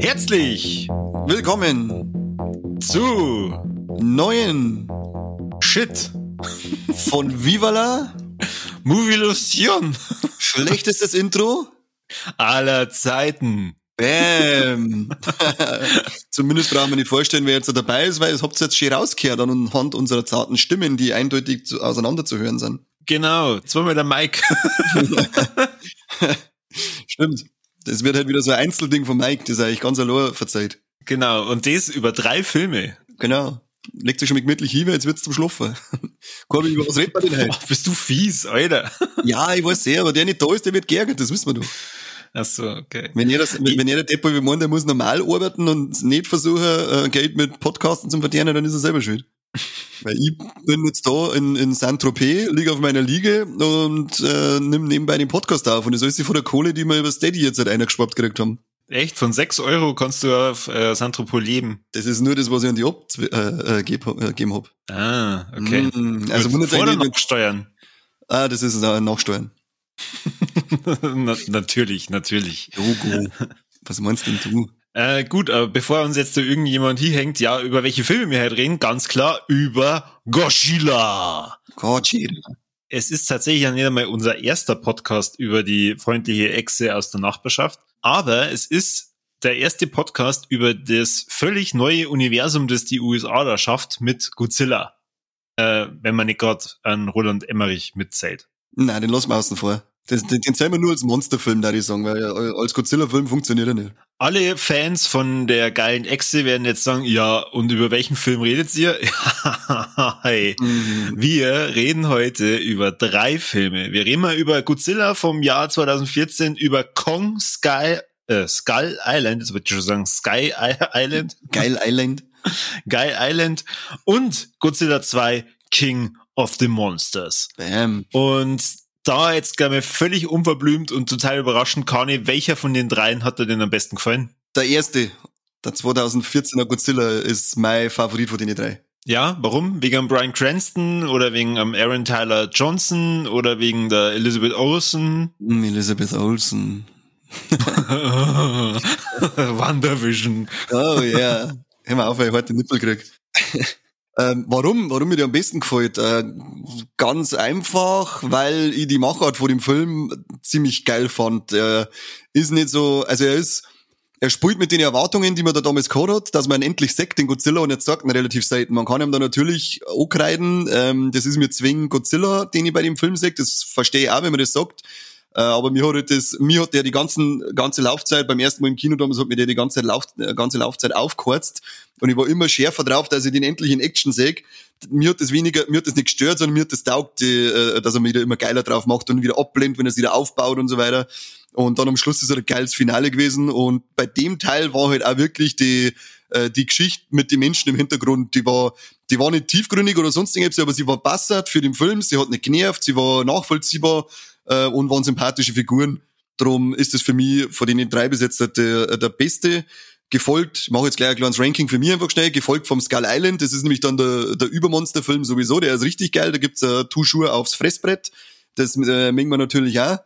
Herzlich willkommen zu neuen Shit von Vivala Movilusion. Schlechtestes Intro aller Zeiten. Bam. Zumindest brauchen wir nicht vorstellen, wer jetzt dabei ist, weil es habt ihr jetzt schön rausgehört anhand unserer zarten Stimmen, die eindeutig zu, auseinander zu hören sind. Genau, zweimal der Mike. Stimmt. Das wird halt wieder so ein Einzelding von Mike, das eigentlich ganz allein verzeiht. Genau, und das über drei Filme. Genau. Legt sich schon mit gemütlich hin, jetzt wird's zum Schlafen. Corby, über was redet man denn heute? Oh, bist du fies, Alter. Ja, ich weiß sehr, aber der nicht da ist, der wird geärgert, das wissen wir doch. Ach so, okay. Wenn jeder, wenn, wenn jeder Depot wie meint, der muss normal arbeiten und nicht versuchen, äh, Geld mit Podcasten zu verdienen, dann ist er selber schuld. Weil ich bin jetzt da in, in Saint-Tropez, liege auf meiner Liege und äh, nimm nebenbei den Podcast auf. Und das ist von der Kohle, die wir über Steady jetzt halt eingeschwappt gekriegt haben. Echt? Von sechs Euro kannst du auf äh, Saint-Tropez leben? Das ist nur das, was ich an die abgegeben äh, äh, gegeben hab. Ah, okay. Mm, also wundert Vor oder eigentlich, nachsteuern? Ah, das ist äh, Nachsteuern. Na, natürlich, natürlich. Logo. Was meinst denn du? Äh, gut, aber bevor uns jetzt da irgendjemand hier hängt, ja, über welche Filme wir halt reden, ganz klar über Godzilla. Godzilla. Es ist tatsächlich ja nicht einmal unser erster Podcast über die freundliche Echse aus der Nachbarschaft, aber es ist der erste Podcast über das völlig neue Universum, das die USA da schafft mit Godzilla. Äh, wenn man nicht gerade an Roland Emmerich mitzählt. Nein, den lassen wir außen vor. Das, den, den zählen wir nur als Monsterfilm, da ich sagen, weil äh, als Godzilla-Film funktioniert er nicht. Alle Fans von der geilen Echse werden jetzt sagen, ja, und über welchen Film redet ihr? hey. Mhm. Wir reden heute über drei Filme. Wir reden mal über Godzilla vom Jahr 2014, über Kong Sky, äh, Skull Island, jetzt würde ich schon sagen Sky Island, Geil Island. Guy Island und Godzilla 2 King of the Monsters. Bam. Und da jetzt glaube ich völlig unverblümt und total überraschend, Kani, welcher von den dreien hat dir denn am besten gefallen? Der erste, der 2014er Godzilla, ist mein Favorit von den drei. Ja, warum? Wegen Brian Cranston oder wegen Aaron Tyler Johnson oder wegen der Elizabeth Olsen? Mm, Elizabeth Olsen. WandaVision. Oh ja. Hör mal auf, weil ich heute den Nippel krieg. ähm, warum? Warum mir der am besten gefällt? Äh, ganz einfach, weil ich die Machart von dem Film ziemlich geil fand. Er ist nicht so, also er ist, er spielt mit den Erwartungen, die man da damals gehabt hat, dass man endlich sagt, den Godzilla, und jetzt sagt man relativ selten. Man kann ihm da natürlich ankreiden, ähm, das ist mir zwingend Godzilla, den ich bei dem Film sehe, das verstehe ich auch, wenn man das sagt. Äh, aber mir hat das, mir hat der die ganzen, ganze Laufzeit, beim ersten Mal im Kino damals hat mir der die ganze, Lauf, äh, ganze Laufzeit aufgeheizt. Und ich war immer schärfer drauf, dass ich den endlich in Action sehe. Mir hat das weniger, mir hat das nicht gestört, sondern mir hat das taugt, äh, dass er mir wieder immer geiler drauf macht und wieder ablehnt, wenn er es wieder aufbaut und so weiter. Und dann am Schluss ist er ein geiles Finale gewesen. Und bei dem Teil war halt auch wirklich die, äh, die Geschichte mit den Menschen im Hintergrund, die war, die war nicht tiefgründig oder sonst irgendwas, aber sie war passend für den Film, sie hat nicht genervt, sie war nachvollziehbar äh, und waren sympathische Figuren. Darum ist es für mich von den drei bis jetzt der, der beste. Gefolgt, ich mache jetzt gleich ein kleines Ranking für mich einfach schnell, gefolgt vom Skull Island, das ist nämlich dann der, der Übermonsterfilm sowieso, der ist richtig geil, da gibt's äh, Tuschur aufs Fressbrett, das äh, mengen wir natürlich auch.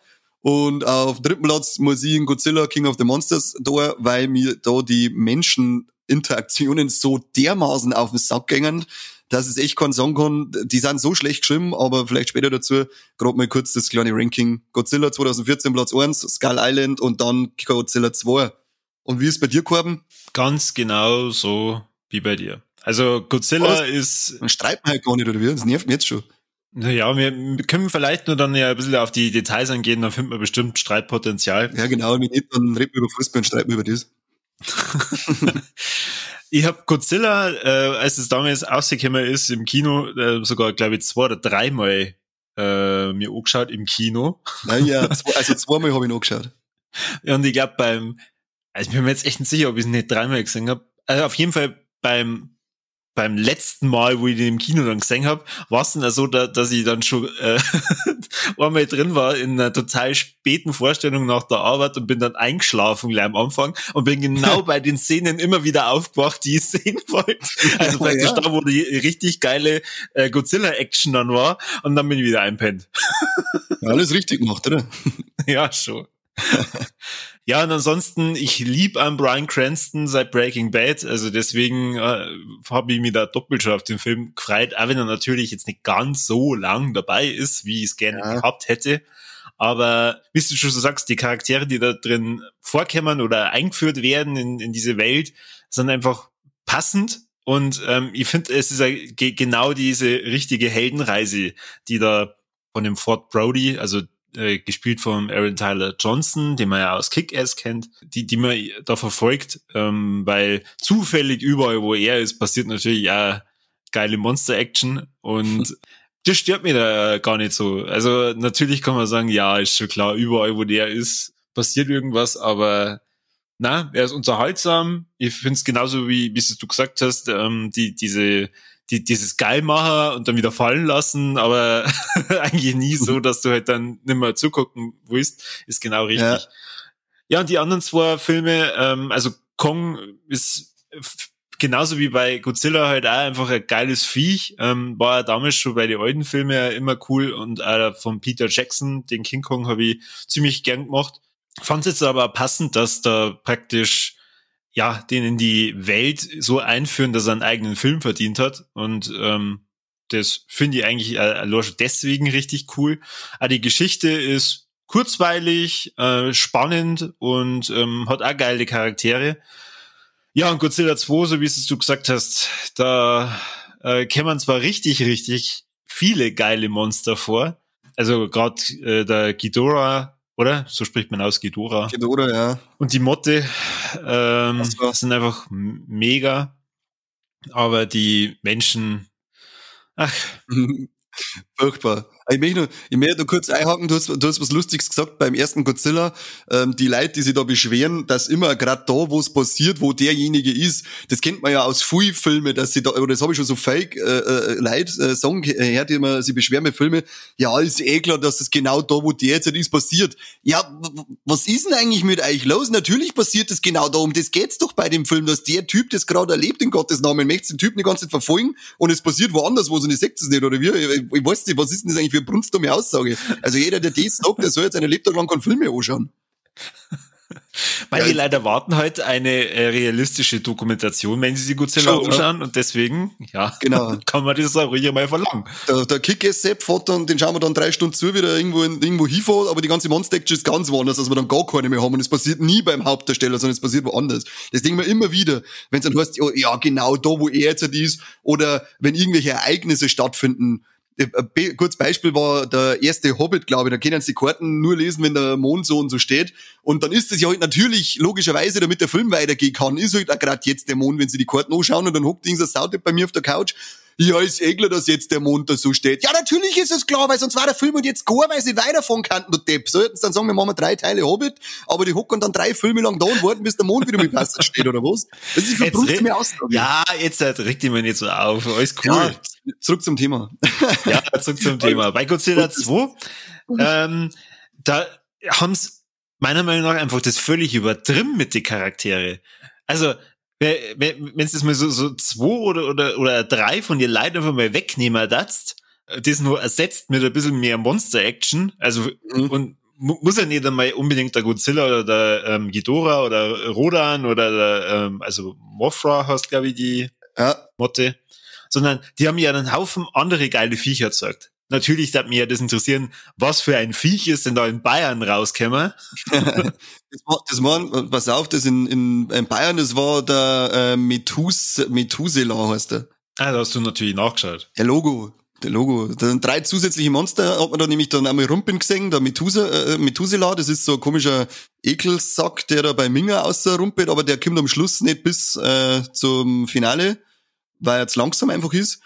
Und auf dritten Platz muss ich in Godzilla King of the Monsters da, weil mir da die Menscheninteraktionen so dermaßen auf den Sack gängen, dass es echt keinen sagen kann, die sind so schlecht geschrieben, aber vielleicht später dazu, gerade mal kurz das kleine Ranking. Godzilla 2014 Platz 1, Skull Island und dann Godzilla 2. Und wie ist bei dir, Korben? Ganz genau so wie bei dir. Also Godzilla Was? ist, Dann streiten wir halt gar nicht, oder wie? Das nervt mich jetzt schon. naja, wir wir können vielleicht nur dann ja ein bisschen auf die Details eingehen, dann findet man bestimmt Streitpotenzial. Ja, genau, wenn nicht, dann reden wir über Fußball und streiten wir über das. Ich habe Godzilla, äh, als es damals rausgekommen ist im Kino, äh, sogar, glaube ich, zwei oder dreimal äh, mir angeschaut im Kino. Naja, zwei, also zweimal habe ich noch geschaut. Und ich glaube beim, also ich bin mir jetzt echt nicht sicher, ob ich es nicht dreimal gesehen habe. Also auf jeden Fall beim beim letzten Mal, wo ich den im Kino dann gesehen habe, war es dann so, da, dass ich dann schon äh, einmal drin war in einer total späten Vorstellung nach der Arbeit und bin dann eingeschlafen gleich am Anfang und bin genau bei den Szenen immer wieder aufgewacht, die ich sehen wollte. Also praktisch ja. da, wo die richtig geile äh, Godzilla-Action dann war und dann bin ich wieder einpennt. alles richtig gemacht, oder? ja, schon. Ja, und ansonsten, ich lieb an Brian Cranston seit Breaking Bad, also deswegen äh, habe ich mich da doppelt schon auf den Film gefreut, auch wenn er natürlich jetzt nicht ganz so lang dabei ist, wie ich es gerne ja. gehabt hätte. Aber wie du schon so sagst, die Charaktere, die da drin vorkommen oder eingeführt werden in, in diese Welt, sind einfach passend. Und ähm, ich finde, es ist ja genau diese richtige Heldenreise, die da von dem Ford Brody, also äh, gespielt von Aaron Tyler Johnson, den man ja aus Kick-Ass kennt, die, die man da verfolgt, ähm, weil zufällig überall, wo er ist, passiert natürlich ja geile Monster-Action und das stört mir da gar nicht so. Also natürlich kann man sagen, ja, ist schon klar, überall, wo der ist, passiert irgendwas, aber na, er ist unterhaltsam. Ich finde es genauso wie, wie du gesagt hast, ähm, die, diese die, dieses Geilmacher und dann wieder fallen lassen, aber eigentlich nie so, dass du halt dann nicht mehr zugucken willst, ist genau richtig. Ja, ja und die anderen zwei Filme, ähm, also Kong ist genauso wie bei Godzilla halt auch einfach ein geiles Viech. Ähm, war damals schon bei den alten Filmen ja immer cool und auch von Peter Jackson, den King Kong, habe ich ziemlich gern gemacht. Fand es jetzt aber passend, dass da praktisch ja, den in die Welt so einführen, dass er einen eigenen Film verdient hat. Und ähm, das finde ich eigentlich äh, deswegen richtig cool. Aber die Geschichte ist kurzweilig, äh, spannend und ähm, hat auch geile Charaktere. Ja, und Godzilla 2, so wie es du gesagt hast, da äh, kämen zwar richtig, richtig viele geile Monster vor. Also gerade äh, der Ghidorah oder? So spricht man aus, Ghidorah. Ghidorah, ja. Und die Motte ähm, sind einfach mega. Aber die Menschen, ach. Furchtbar. Ich möchte nur, ich möchte nur kurz einhaken, du hast, du hast was Lustiges gesagt beim ersten Godzilla. Ähm, die Leute, die sich da beschweren, dass immer gerade da, wo es passiert, wo derjenige ist, das kennt man ja aus Fui-Filmen, dass sie da, oder das habe ich schon so fake äh, Leute äh, sagen gehört, die immer, sie beschweren mit Filmen, ja, ist eh klar, dass das genau da, wo der jetzt ist, passiert. Ja, was ist denn eigentlich mit euch los? Natürlich passiert das genau da, um das geht's doch bei dem Film, dass der Typ das gerade erlebt, in Gottes Namen, möchte den Typen die ganze Zeit verfolgen und es passiert woanders, wo sie nicht sagt es nicht, oder wie? Ich, ich weiß nicht, was ist denn das eigentlich für brunstdumme Aussage. Also jeder, der das sagt, der soll jetzt einen Lebtag lang keinen Film mehr anschauen. Weil ja, leider warten halt eine äh, realistische Dokumentation, wenn sie sich gut selber anschauen und deswegen, ja, genau. kann man das auch ruhig mal verlangen. Der, der Kick-Ass-Sepp fährt dann, den schauen wir dann drei Stunden zu, wie der irgendwo, in, irgendwo hinfährt, aber die ganze Monster-Action ist ganz woanders, dass wir dann gar keine mehr haben und es passiert nie beim Hauptdarsteller, sondern es passiert woanders. Das denken wir immer wieder, wenn es dann heißt, ja, genau da, wo er jetzt ist oder wenn irgendwelche Ereignisse stattfinden, ein kurzes Beispiel war der erste Hobbit, glaube ich. Da können sie die Karten nur lesen, wenn der Mond so und so steht. Und dann ist es ja halt natürlich, logischerweise, damit der Film weitergehen kann, ist halt auch gerade jetzt der Mond, wenn sie die Karten anschauen und dann hockt dieser Sautyp bei mir auf der Couch ja, ist eh klar, dass jetzt der Mond da so steht. Ja, natürlich ist es klar, weil sonst war der Film und jetzt gar, weil sie weiterfahren könnten, du Depp. So hätten sie dann sagen, wir machen drei Teile Hobbit, aber die hocken dann drei Filme lang da und warten, bis der Mond wieder mit Wasser steht, oder was? Das ist für mir Aussage. Ja, jetzt halt, regt die mir nicht so auf. Alles cool. Ja, zurück zum Thema. ja, zurück zum Thema. Bei Godzilla 2, ähm, da haben's meiner Meinung nach einfach das völlig übertrieben mit den Charaktere. Also, wenn es mal so, so zwei oder, oder, oder drei von dir Leuten einfach mal wegnehmen darfst, das nur ersetzt mit ein bisschen mehr Monster-Action, also, mhm. und muss ja nicht einmal unbedingt der Godzilla oder der ähm, Ghidorah oder Rodan oder der, ähm, also Mothra hast, glaube ich, die ja. Motte, sondern die haben ja einen Haufen andere geile Viecher gezeigt. Natürlich darf mir das interessieren, was für ein Viech ist denn da in Bayern rausgekommen? das war, das war, pass auf, das in, in, in Bayern, das war der äh, Methus, Methusela heißt der. Ah, da hast du natürlich nachgeschaut. Der Logo, der Logo. Da sind drei zusätzliche Monster, hat man da nämlich dann einmal Rumpen gesehen, der Methusa, äh, Methusela, das ist so ein komischer Ekelsack, der da bei Minger außerrumpelt, aber der kommt am Schluss nicht bis äh, zum Finale, weil er zu langsam einfach ist.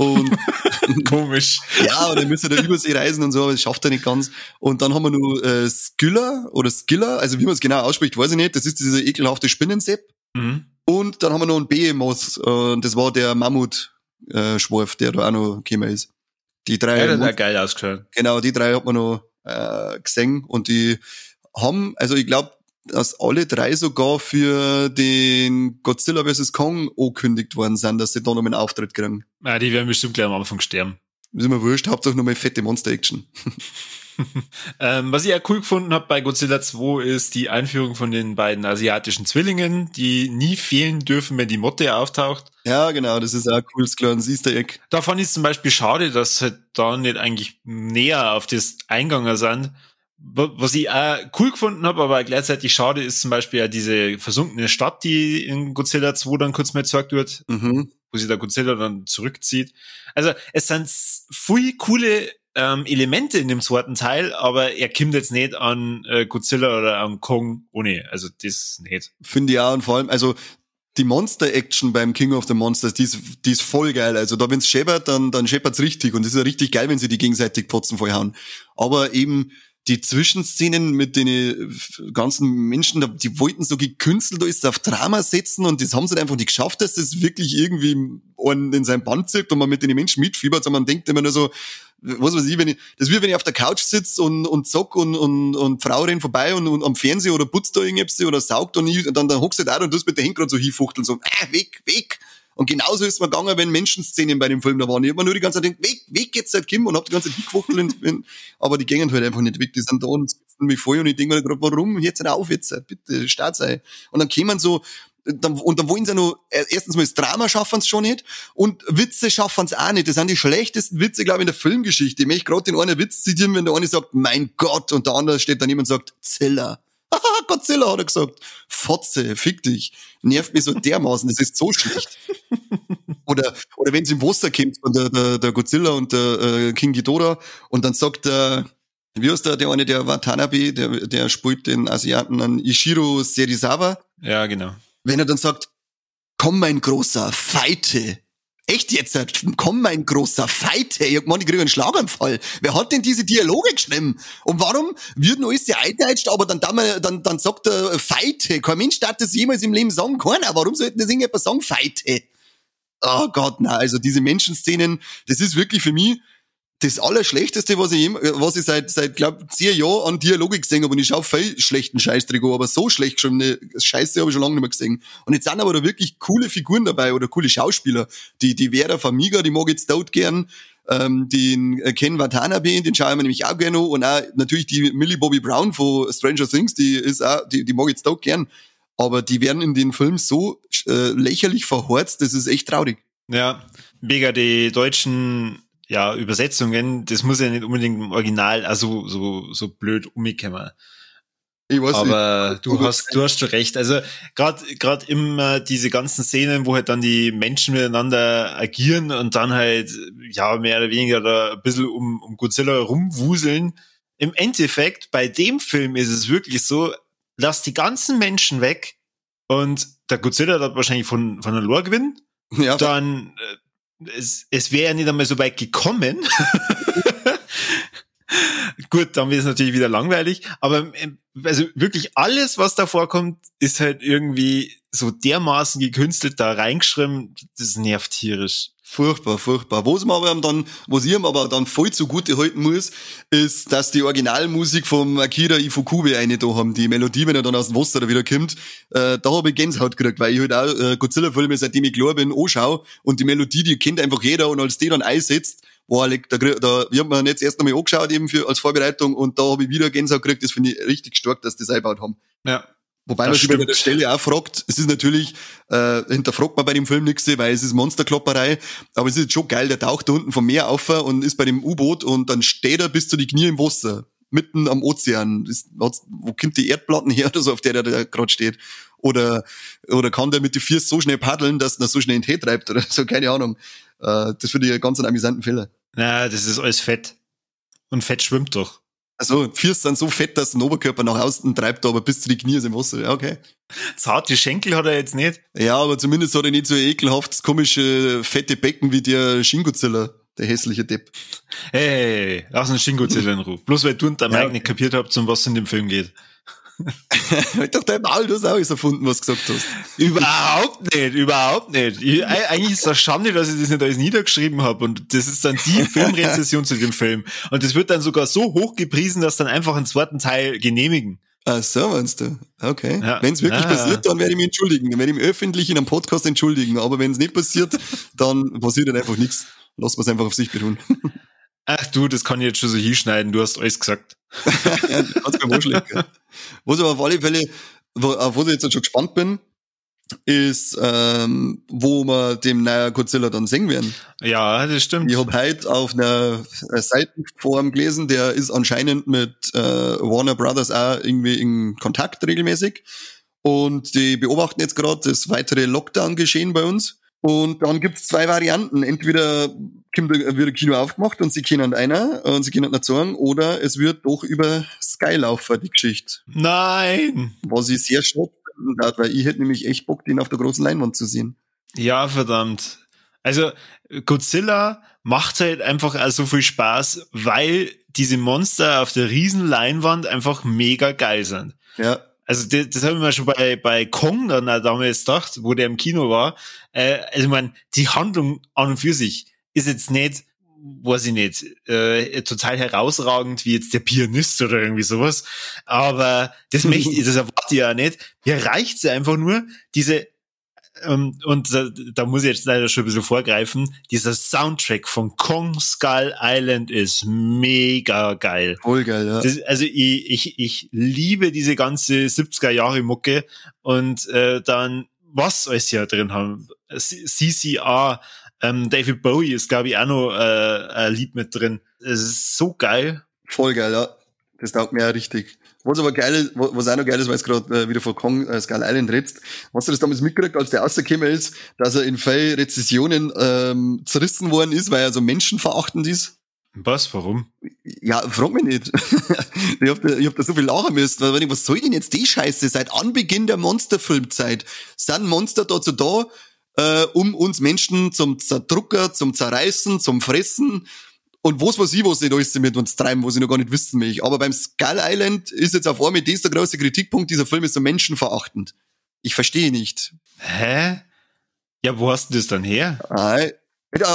Und Komisch. ja, und dann müsste er Übersee reisen und so, aber das schafft er nicht ganz. Und dann haben wir nur äh, Skiller oder Skiller, also wie man es genau ausspricht, weiß ich nicht. Das ist dieser ekelhafte Spinnensepp. Mhm. Und dann haben wir noch einen Behemoth, äh, das war der Mammut-Schwarf, äh, der da auch noch gekommen ist. Die drei. Ja, der hat geil ausgeschaut. Genau, die drei hat man noch äh, gesehen und die haben, also ich glaube, dass alle drei sogar für den Godzilla vs. Kong angekündigt worden sind, dass sie da noch einen Auftritt kriegen. Ja, die werden bestimmt gleich am Anfang sterben. Ist mir wurscht, hauptsächlich nur mal fette Monster-Action. ähm, was ich ja cool gefunden habe bei Godzilla 2 ist die Einführung von den beiden asiatischen Zwillingen, die nie fehlen dürfen, wenn die Motte auftaucht. Ja, genau, das ist auch ein cooles kleines Easter Egg. Da fand ich es zum Beispiel schade, dass halt da nicht eigentlich näher auf das Einganger sind. Was ich auch cool gefunden habe, aber gleichzeitig schade ist zum Beispiel ja diese versunkene Stadt, die in Godzilla 2 dann kurz mal gezeigt wird, mhm. wo sich der Godzilla dann zurückzieht. Also es sind viel coole ähm, Elemente in dem zweiten Teil, aber er kommt jetzt nicht an äh, Godzilla oder an Kong ohne. Also das nicht. Finde ich auch und vor allem, also die Monster-Action beim King of the Monsters, die ist, die ist voll geil. Also da, wenn's scheppert, dann, dann scheppert's richtig. Und es ist ja richtig geil, wenn sie die gegenseitig Potzen vollhauen. Aber eben die Zwischenszenen mit den äh, ganzen Menschen, die wollten so gekünstelt ist auf Drama setzen und das haben sie einfach nicht geschafft, dass das wirklich irgendwie in sein Band zieht und man mit den Menschen mitfiebert, sondern man denkt immer nur so, was weiß ich, wenn ich, das ist wie wenn ich auf der Couch sitze und, und zock und, und, und Frau rennt vorbei und, und am Fernseher oder putzt da irgendwas oder saugt und, ich, und dann, dann hockst du da und du mit der Hand gerade so hinfuchteln, so, äh, weg, weg. Und genauso ist mir gegangen, wenn Menschenszenen bei dem Film da waren. Ich hab mir nur die ganze Zeit gedacht, weg, weg jetzt seit Kim und hab die ganze Zeit hingefuchtelt, aber die gehen halt einfach nicht weg, die sind da und sitzen mich voll und ich denke mir gerade, warum jetzt nicht auf jetzt, bitte, start sei. Und dann kämen so, dann, und dann wollen sie nur, äh, erstens mal das Drama schaffen sie schon nicht und Witze schaffen sie auch nicht. Das sind die schlechtesten Witze, glaube ich, in der Filmgeschichte. Ich möchte gerade den einen Witz zitieren, wenn der eine sagt, mein Gott, und der andere steht dann jemand und sagt, Zilla. Haha, Godzilla hat er gesagt. Fotze, fick dich. Nervt mich so dermaßen, das ist so schlecht. oder, oder wenn es im Wasser kommt, der, der, der Godzilla und der äh, King Ghidorah und dann sagt der, wie heißt der, der eine, der Watanabe, der, der spielt den Asiaten an Ishiro Serizawa. Ja, genau wenn er dann sagt, komm mein großer Feite. Echt jetzt? Komm mein großer Feite. Ich hab gemeint, ich kriege einen Schlaganfall. Wer hat denn diese Dialoge geschrieben? Und warum wird alles ja eingedeutscht, aber dann, dann, dann sagt er Feite. Kein Mensch darf das jemals im Leben sagen. Keiner. Warum sollten das irgendjemand sagen? Feite. Oh Gott, na, also diese Menschenszenen, das ist wirklich für mich das Allerschlechteste, was ich, was ich seit, seit glaub, zehn Jahren an Dialoge gesehen habe. Und ich schaue viel schlechten Scheißdreck aber so schlecht geschriebene Scheiße habe ich schon lange nicht mehr gesehen. Und jetzt sind aber da wirklich coole Figuren dabei oder coole Schauspieler. Die, die Vera Famiga, die mag jetzt dort gern. Ähm, den äh, Ken Watanabe, den schaue ich mir nämlich auch gerne Und auch natürlich die Millie Bobby Brown von Stranger Things, die ist auch, die, die mag jetzt dort gern. Aber die werden in den Filmen so äh, lächerlich verhorzt, das ist echt traurig. Ja, mega die deutschen ja, Übersetzungen, das muss ja nicht unbedingt im Original also so, so blöd umgekommen. Ich weiß Aber nicht. du hast, du hast schon recht. Also gerade gerade immer diese ganzen Szenen, wo halt dann die Menschen miteinander agieren und dann halt ja mehr oder weniger da ein bisschen um, um Godzilla rumwuseln. Im Endeffekt, bei dem Film ist es wirklich so, lass die ganzen Menschen weg und der Godzilla hat wahrscheinlich von, von der Lore gewinnen. Ja. Dann äh, es, es wäre ja nicht einmal so weit gekommen. Gut, dann wird es natürlich wieder langweilig, aber ähm, also wirklich alles, was da vorkommt, ist halt irgendwie so dermaßen gekünstelt da reingeschrieben, das nervt tierisch. Furchtbar, furchtbar. Was man aber dann, was ich aber dann voll zugute halten muss, ist, dass die Originalmusik vom Akira Ifukube eine da haben. Die Melodie, wenn er dann aus dem Wasser wieder kommt, äh, da habe ich Gänsehaut gekriegt, weil ich halt auch äh, Godzilla-Filme, seitdem ich klar bin, anschaue und die Melodie, die kennt einfach jeder und als die dann einsetzt, boah, da, da, ich hab mir jetzt erst nochmal angeschaut eben für, als Vorbereitung und da habe ich wieder Gänsehaut gekriegt, das finde ich richtig stark, dass die das eingebaut haben. Ja, Wobei das man sich bei der Stelle auch fragt, es ist natürlich, äh, hinterfragt man bei dem Film nichts, weil es ist Monsterklopperei, aber es ist schon geil, der taucht da unten vom Meer auf und ist bei dem U-Boot und dann steht er bis zu die Knie im Wasser, mitten am Ozean. Ist, wo kommt die Erdplatten her oder so, auf der der da gerade steht? Oder, oder kann der mit den Füßen so schnell paddeln, dass er so schnell in den Tee treibt oder so, keine Ahnung. Äh, das finde ich einen ganz amüsanten Fehler. Na, das ist alles Fett. Und Fett schwimmt doch. Also, Füße sind so fett, dass der Oberkörper nach außen treibt, aber bis zu die Knie ist im Wasser. Ja, okay. Zarte Schenkel hat er jetzt nicht. Ja, aber zumindest hat er nicht so ekelhaftes, komische, fette Becken wie der Shingodzilla, der hässliche Depp. Hey, lass uns Shingodzilla in Ruhe. Bloß weil du und der Mike ja, okay. nicht kapiert habt, um was in dem Film geht. Halt doch du hast auch alles erfunden, was du gesagt hast. Überhaupt nicht, überhaupt nicht. Ich, eigentlich ist es Schande, dass ich das nicht alles niedergeschrieben habe. Und das ist dann die Filmrezession zu dem Film. Und das wird dann sogar so hoch gepriesen, dass dann einfach einen zweiten Teil genehmigen. Ach so, meinst du? Okay. Ja. Wenn es wirklich ah. passiert, dann werde ich mich entschuldigen. Dann werde ich mich öffentlich in einem Podcast entschuldigen. Aber wenn es nicht passiert, dann passiert dann einfach nichts. Lass es einfach auf sich beruhen. Ach du, das kann ich jetzt schon so hinschneiden. Du hast alles gesagt. Kannst mir vorschlagen. Was aber auf alle Fälle, auf was ich jetzt schon gespannt bin, ist, ähm, wo wir dem neuen Godzilla dann sehen werden. Ja, das stimmt. Ich habe heute auf einer Seitenform gelesen, der ist anscheinend mit äh, Warner Brothers auch irgendwie in Kontakt regelmäßig. Und die beobachten jetzt gerade das weitere Lockdown-Geschehen bei uns. Und dann gibt's zwei Varianten. Entweder wird ein Kino aufgemacht und sie können einer und sie können nicht sagen, oder es wird doch über Sky laufen, die Geschichte. Nein! Was ich sehr schade finde, weil ich hätte nämlich echt Bock, den auf der großen Leinwand zu sehen. Ja, verdammt. Also Godzilla macht halt einfach auch so viel Spaß, weil diese Monster auf der riesen Leinwand einfach mega geil sind. Ja. Also das, das habe ich mir schon bei, bei Kong dann auch damals gedacht, wo der im Kino war. Äh, also ich meine, die Handlung an und für sich ist jetzt nicht, weiß ich nicht, äh, total herausragend wie jetzt der Pianist oder irgendwie sowas. Aber das möchte ich, das erwarte ich ja nicht. Mir reicht's einfach nur, diese ähm, und da, da muss ich jetzt leider schon ein bisschen vorgreifen, dieser Soundtrack von Kong Skull Island ist mega geil. Voll geil, ja. Das, also ich, ich, ich liebe diese ganze 70er Jahre Mucke und äh, dann was alles hier drin haben. CCR, ähm, David Bowie ist glaube ich auch noch äh, ein Lied mit drin. Es ist so geil. Voll geil, ja. Das taugt mir ja richtig. Was aber geil ist, was auch noch geil ist, weil es gerade äh, wieder von Kong äh, Skull Island redst, hast du das damals mitgekriegt, als der rausgekommen ist, dass er in vielen Rezessionen ähm, zerrissen worden ist, weil er so menschenverachtend ist? Was? Warum? Ja, frag mich nicht. ich hab da, ich hab da so viel lachen müssen. Weil, was soll denn jetzt die Scheiße? Seit Anbeginn der Monsterfilmzeit sind Monster dazu da, äh, um uns Menschen zum Zerdrucker, zum Zerreißen, zum Fressen und was weiß ich, was nicht alles mit uns treiben, was ich noch gar nicht wissen will. Aber beim Skull Island ist jetzt auf einmal das der große Kritikpunkt, dieser Film ist so menschenverachtend. Ich verstehe nicht. Hä? Ja, wo hast du das dann her? Ah,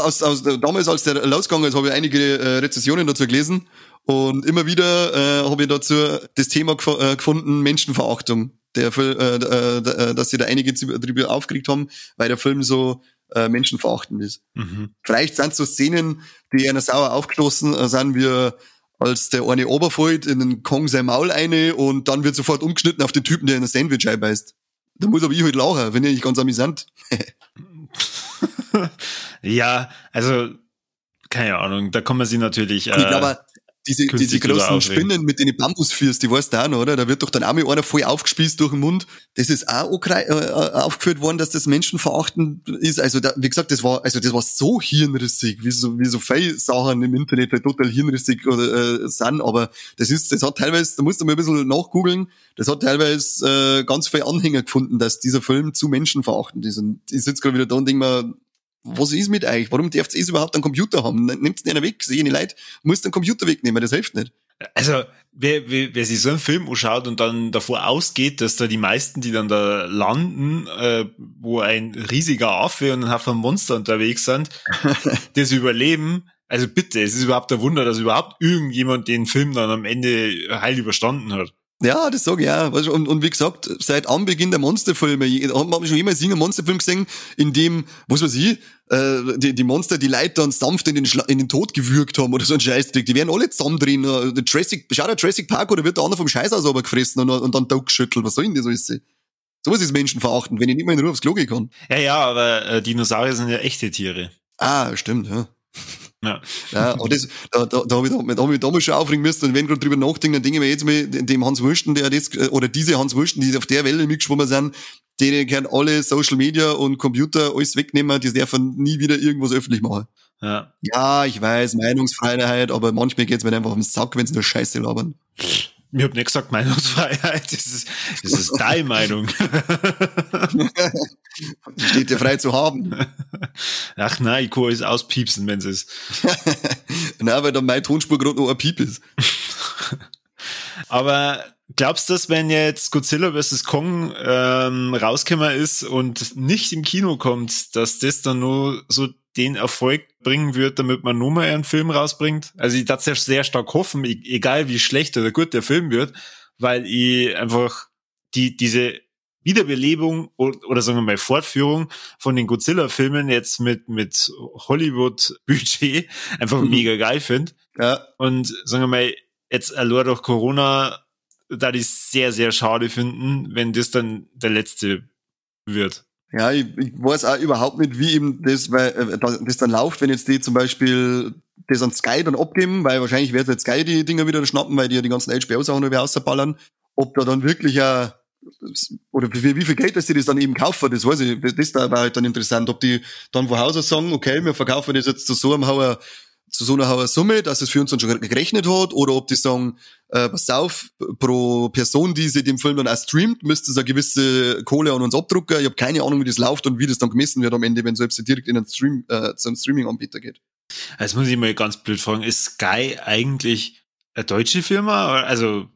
aus, aus, damals, als der losgegangen ist, habe ich einige äh, Rezessionen dazu gelesen und immer wieder äh, habe ich dazu das Thema gef äh, gefunden, Menschenverachtung. Der, äh, äh, äh, dass sie da einige darüber aufgeregt haben, weil der Film so äh, menschenverachtend ist. Mhm. Vielleicht sind so Szenen, die einer sauer aufgestoßen äh, sind, wir als der eine Oberfeld in den Kong sein Maul eine und dann wird sofort umgeschnitten auf den Typen, der in ein Sandwich einbeißt. Da muss aber ich halt lachen, wenn ich nicht ganz amüsant. ja, also keine Ahnung, da kann man sie natürlich. Äh, ich glaube, diese, diese großen Spinnen mit den Bambusfürs, die weißt du auch noch, oder? Da wird doch dann auch mal einer voll aufgespießt durch den Mund. Das ist auch äh, äh, aufgeführt worden, dass das menschenverachtend ist. Also, da, wie gesagt, das war, also das war so hirnrissig, wie so, wie so viele Sachen im Internet halt total hirnrissig oder, äh, sind. Aber das ist, das hat teilweise, da musst du mal ein bisschen nachgoogeln, das hat teilweise äh, ganz viele Anhänger gefunden, dass dieser Film zu menschenverachtend ist. Und ich sitze gerade wieder da und denke mir, was ist mit euch? Warum dürft ihr überhaupt einen Computer haben? Nehmt den weg, sehe ich Leute, muss den Computer wegnehmen, das hilft nicht. Also, wer, wer, wer sich so einen Film anschaut und dann davor ausgeht, dass da die meisten, die dann da landen, äh, wo ein riesiger Affe und ein Haufen Monster unterwegs sind, das überleben, also bitte, es ist überhaupt ein Wunder, dass überhaupt irgendjemand den Film dann am Ende heil überstanden hat. Ja, das sage ich auch. Und, und wie gesagt, seit Anbeginn der Monsterfilme, haben wir schon jemals einen Monsterfilm gesehen, in dem, was weiß ich, äh, die, die Monster, die Leute dann sanft in den, Schla in den Tod gewürgt haben oder so ein Scheißdreck, die werden alle zusammendrehen. Der Jurassic, schau der Jurassic Park oder wird der andere vom Scheiß aus aber gefressen und, und dann geschüttelt. Was soll denn das alles sein? Sowas ist menschenverachtend, wenn ich nicht mehr in Ruhe aufs Klo gehen kann. Ja, ja, aber äh, Dinosaurier sind ja echte Tiere. Ah, stimmt, ja. Ja. ja aber das, da, da, da habe ich, da hab ich damals schon aufregen müssen. Und wenn gerade drüber nachdenke, dann denke ich mir jetzt mal, dem Hans Wursten, der das, oder diese Hans Wursten, die auf der Welle mitgeschwommen sind, denen können alle Social Media und Computer alles wegnehmen, die dürfen nie wieder irgendwas öffentlich machen. Ja. Ja, ich weiß, Meinungsfreiheit, aber manchmal geht's mir einfach auf den Sack, wenn sie nur Scheiße labern. Ich habe nicht gesagt Meinungsfreiheit, das ist, das ist deine Meinung. Die steht dir frei zu haben. Ach nein, ich kann alles auspiepsen, wenn es ist. nein, weil dann meine Tonspur gerade noch ein Piep ist. Aber glaubst du, dass wenn jetzt Godzilla vs. Kong ähm, rausgekommen ist und nicht im Kino kommt, dass das dann nur so den Erfolg bringen wird, damit man nur mal einen Film rausbringt? Also ich dachte sehr stark hoffen, e-, egal wie schlecht oder gut der Film wird, weil ich einfach die, diese Wiederbelebung oder sagen wir mal Fortführung von den Godzilla-Filmen jetzt mit, mit Hollywood-Budget einfach mhm. mega geil finde. Ja. Und sagen wir mal, jetzt allein durch Corona, da die sehr, sehr schade finden, wenn das dann der letzte wird. Ja, ich, ich weiß auch überhaupt nicht, wie eben das, weil, äh, das dann läuft, wenn jetzt die zum Beispiel das an Sky dann abgeben, weil wahrscheinlich wird jetzt Sky die Dinger wieder schnappen, weil die ja die ganzen HBO-Sachen wieder ausballern. Ob da dann wirklich ein oder wie, wie viel Geld, dass die das dann eben kaufen, das weiß ich, das da war halt dann interessant, ob die dann von Hause sagen, okay, wir verkaufen das jetzt zu so einem Hauer, zu so einer hohen Summe, dass es für uns dann schon gerechnet hat, oder ob die sagen, äh, pass auf, pro Person, die sie den Film dann auch streamt, müsste es eine gewisse Kohle an uns abdrucken. Ich habe keine Ahnung, wie das läuft und wie das dann gemessen wird am Ende, wenn selbst direkt in einen Stream, äh, zu Streaming-Anbieter geht. Jetzt muss ich mal ganz blöd fragen, ist Sky eigentlich eine deutsche Firma? Also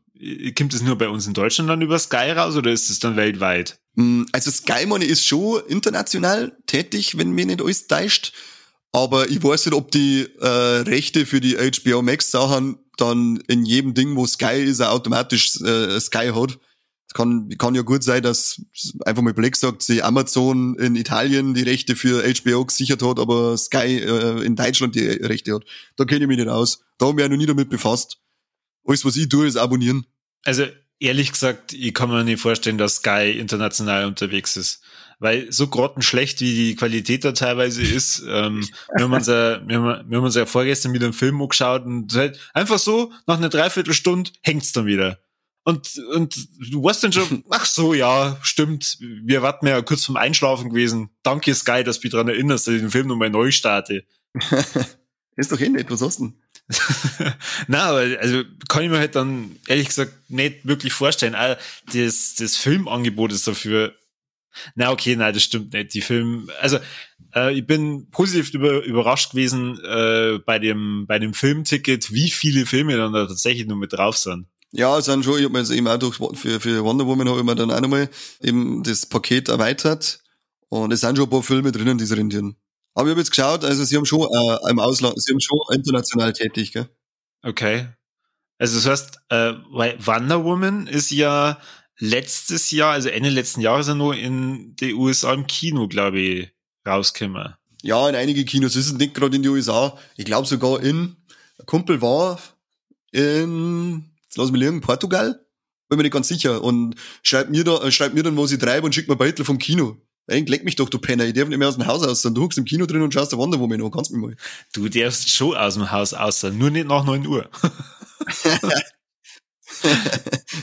kommt es nur bei uns in Deutschland dann über Sky raus oder ist es dann weltweit? Mm, also Sky Money ist schon international tätig, wenn mir nicht alles täuscht. Aber ich weiß nicht, ob die äh, Rechte für die HBO Max Sachen dann in jedem Ding, wo Sky ist, auch automatisch äh, Sky hat. Es kann, kann ja gut sein, dass einfach mal Black sagt, sie Amazon in Italien die Rechte für HBO gesichert hat, aber Sky äh, in Deutschland die Rechte hat. Da kenne ich mich nicht aus. Da habe ich mich noch nie damit befasst. Alles, was ich tue, ist abonnieren. Also ehrlich gesagt, ich kann mir nicht vorstellen, dass Sky international unterwegs ist. Weil so grottenschlecht, wie die Qualität da teilweise ist, ähm, wir, haben uns ja, wir, haben, wir haben uns ja vorgestern wieder einen Film angeschaut und halt einfach so, nach einer Dreiviertelstunde hängt's dann wieder. Und, und du weißt dann schon, ach so, ja, stimmt, wir warten ja kurz vom Einschlafen gewesen. Danke Sky, dass du mich daran erinnerst, dass ich den Film nochmal neu starte. ist doch eh nicht, was hast du denn? Na, aber also kann ich mir halt dann ehrlich gesagt nicht wirklich vorstellen. Auch das, das Filmangebot ist dafür. Na, okay, nein, das stimmt nicht. Die Film, also äh, ich bin positiv über, überrascht gewesen äh, bei dem bei dem Filmticket, wie viele Filme dann da tatsächlich nur mit drauf sind. Ja, es sind schon, ich habe mir jetzt eben auch durch, für, für Wonder Woman habe ich mir dann auch nochmal eben das Paket erweitert und es sind schon ein paar Filme drinnen, die sie rendieren. Aber ich habe jetzt geschaut, also sie haben schon äh, im Ausland, sie haben schon international tätig, gell? Okay. Also das heißt, äh, Wonder Woman ist ja letztes Jahr, also Ende letzten Jahres ja nur in die USA im Kino, glaube ich, rausgekommen. Ja, in einige Kinos. Es ist nicht gerade in die USA. Ich glaube sogar in, ein Kumpel war in, jetzt lass mich liegen, Portugal. Bin mir nicht ganz sicher. Und schreibt mir da, schreibt mir dann, was ich treibe und schickt mir Beutel vom Kino. Ey, leck mich doch, du Penner. Ich darf nicht mehr aus dem Haus aus. Du huckst im Kino drin und schaust der Wonder Woman an. Kannst mich mal. Du darfst schon aus dem Haus aus. Nur nicht nach 9 Uhr.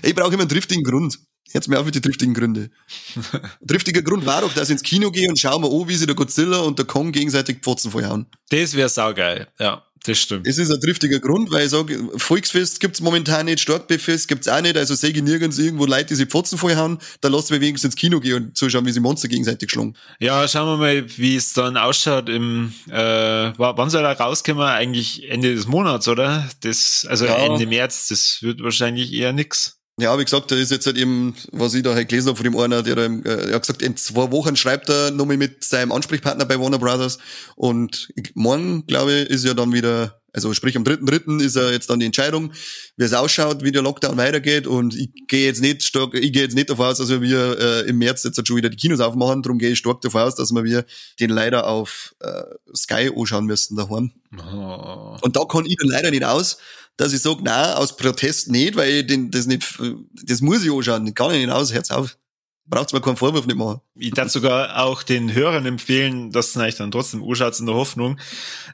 ich brauche immer einen driftigen Grund. Jetzt mir auf mit die driftigen Gründe. Driftiger Grund war doch, dass ich ins Kino gehe und schau mal an, wie sie der Godzilla und der Kong gegenseitig Pfotzen vorhauen. Das wäre saugeil, ja. Das stimmt. Es ist ein driftiger Grund, weil ich sage, Volksfest gibt's momentan nicht, Starkbefest gibt's auch nicht, also sehe ich nirgends irgendwo Leute, die sich Pfotzen vollhauen, da lassen wir wenigstens ins Kino gehen und zuschauen, wie sie Monster gegenseitig schlagen. Ja, schauen wir mal, wie es dann ausschaut im, äh, wann soll er rauskommen? Eigentlich Ende des Monats, oder? Das, also ja. Ende März, das wird wahrscheinlich eher nix. Ja, wie gesagt, da ist jetzt halt eben, was ich da halt gelesen habe von dem einer, der da, äh, er hat gesagt, in zwei Wochen schreibt er nochmal mit seinem Ansprechpartner bei Warner Brothers und morgen, glaube ich, ist ja dann wieder, also sprich am 3.3. ist ja jetzt dann die Entscheidung, wie es ausschaut, wie der Lockdown weitergeht und ich gehe jetzt nicht stark, ich gehe jetzt nicht davon aus, dass wir äh, im März jetzt halt schon wieder die Kinos aufmachen, darum gehe ich stark davon aus, dass wir den leider auf äh, Sky anschauen müssen daheim. Oh. Und da kann ich dann leider nicht aus, dass ich sage, nein, aus Protest nicht, weil ich den, das nicht, das muss ich anschauen, kann ich nicht aus, Herz auf braucht's mir keinen Vorwurf nicht machen. Ich darf sogar auch den Hörern empfehlen, dass eigentlich dann trotzdem anschaut in der Hoffnung,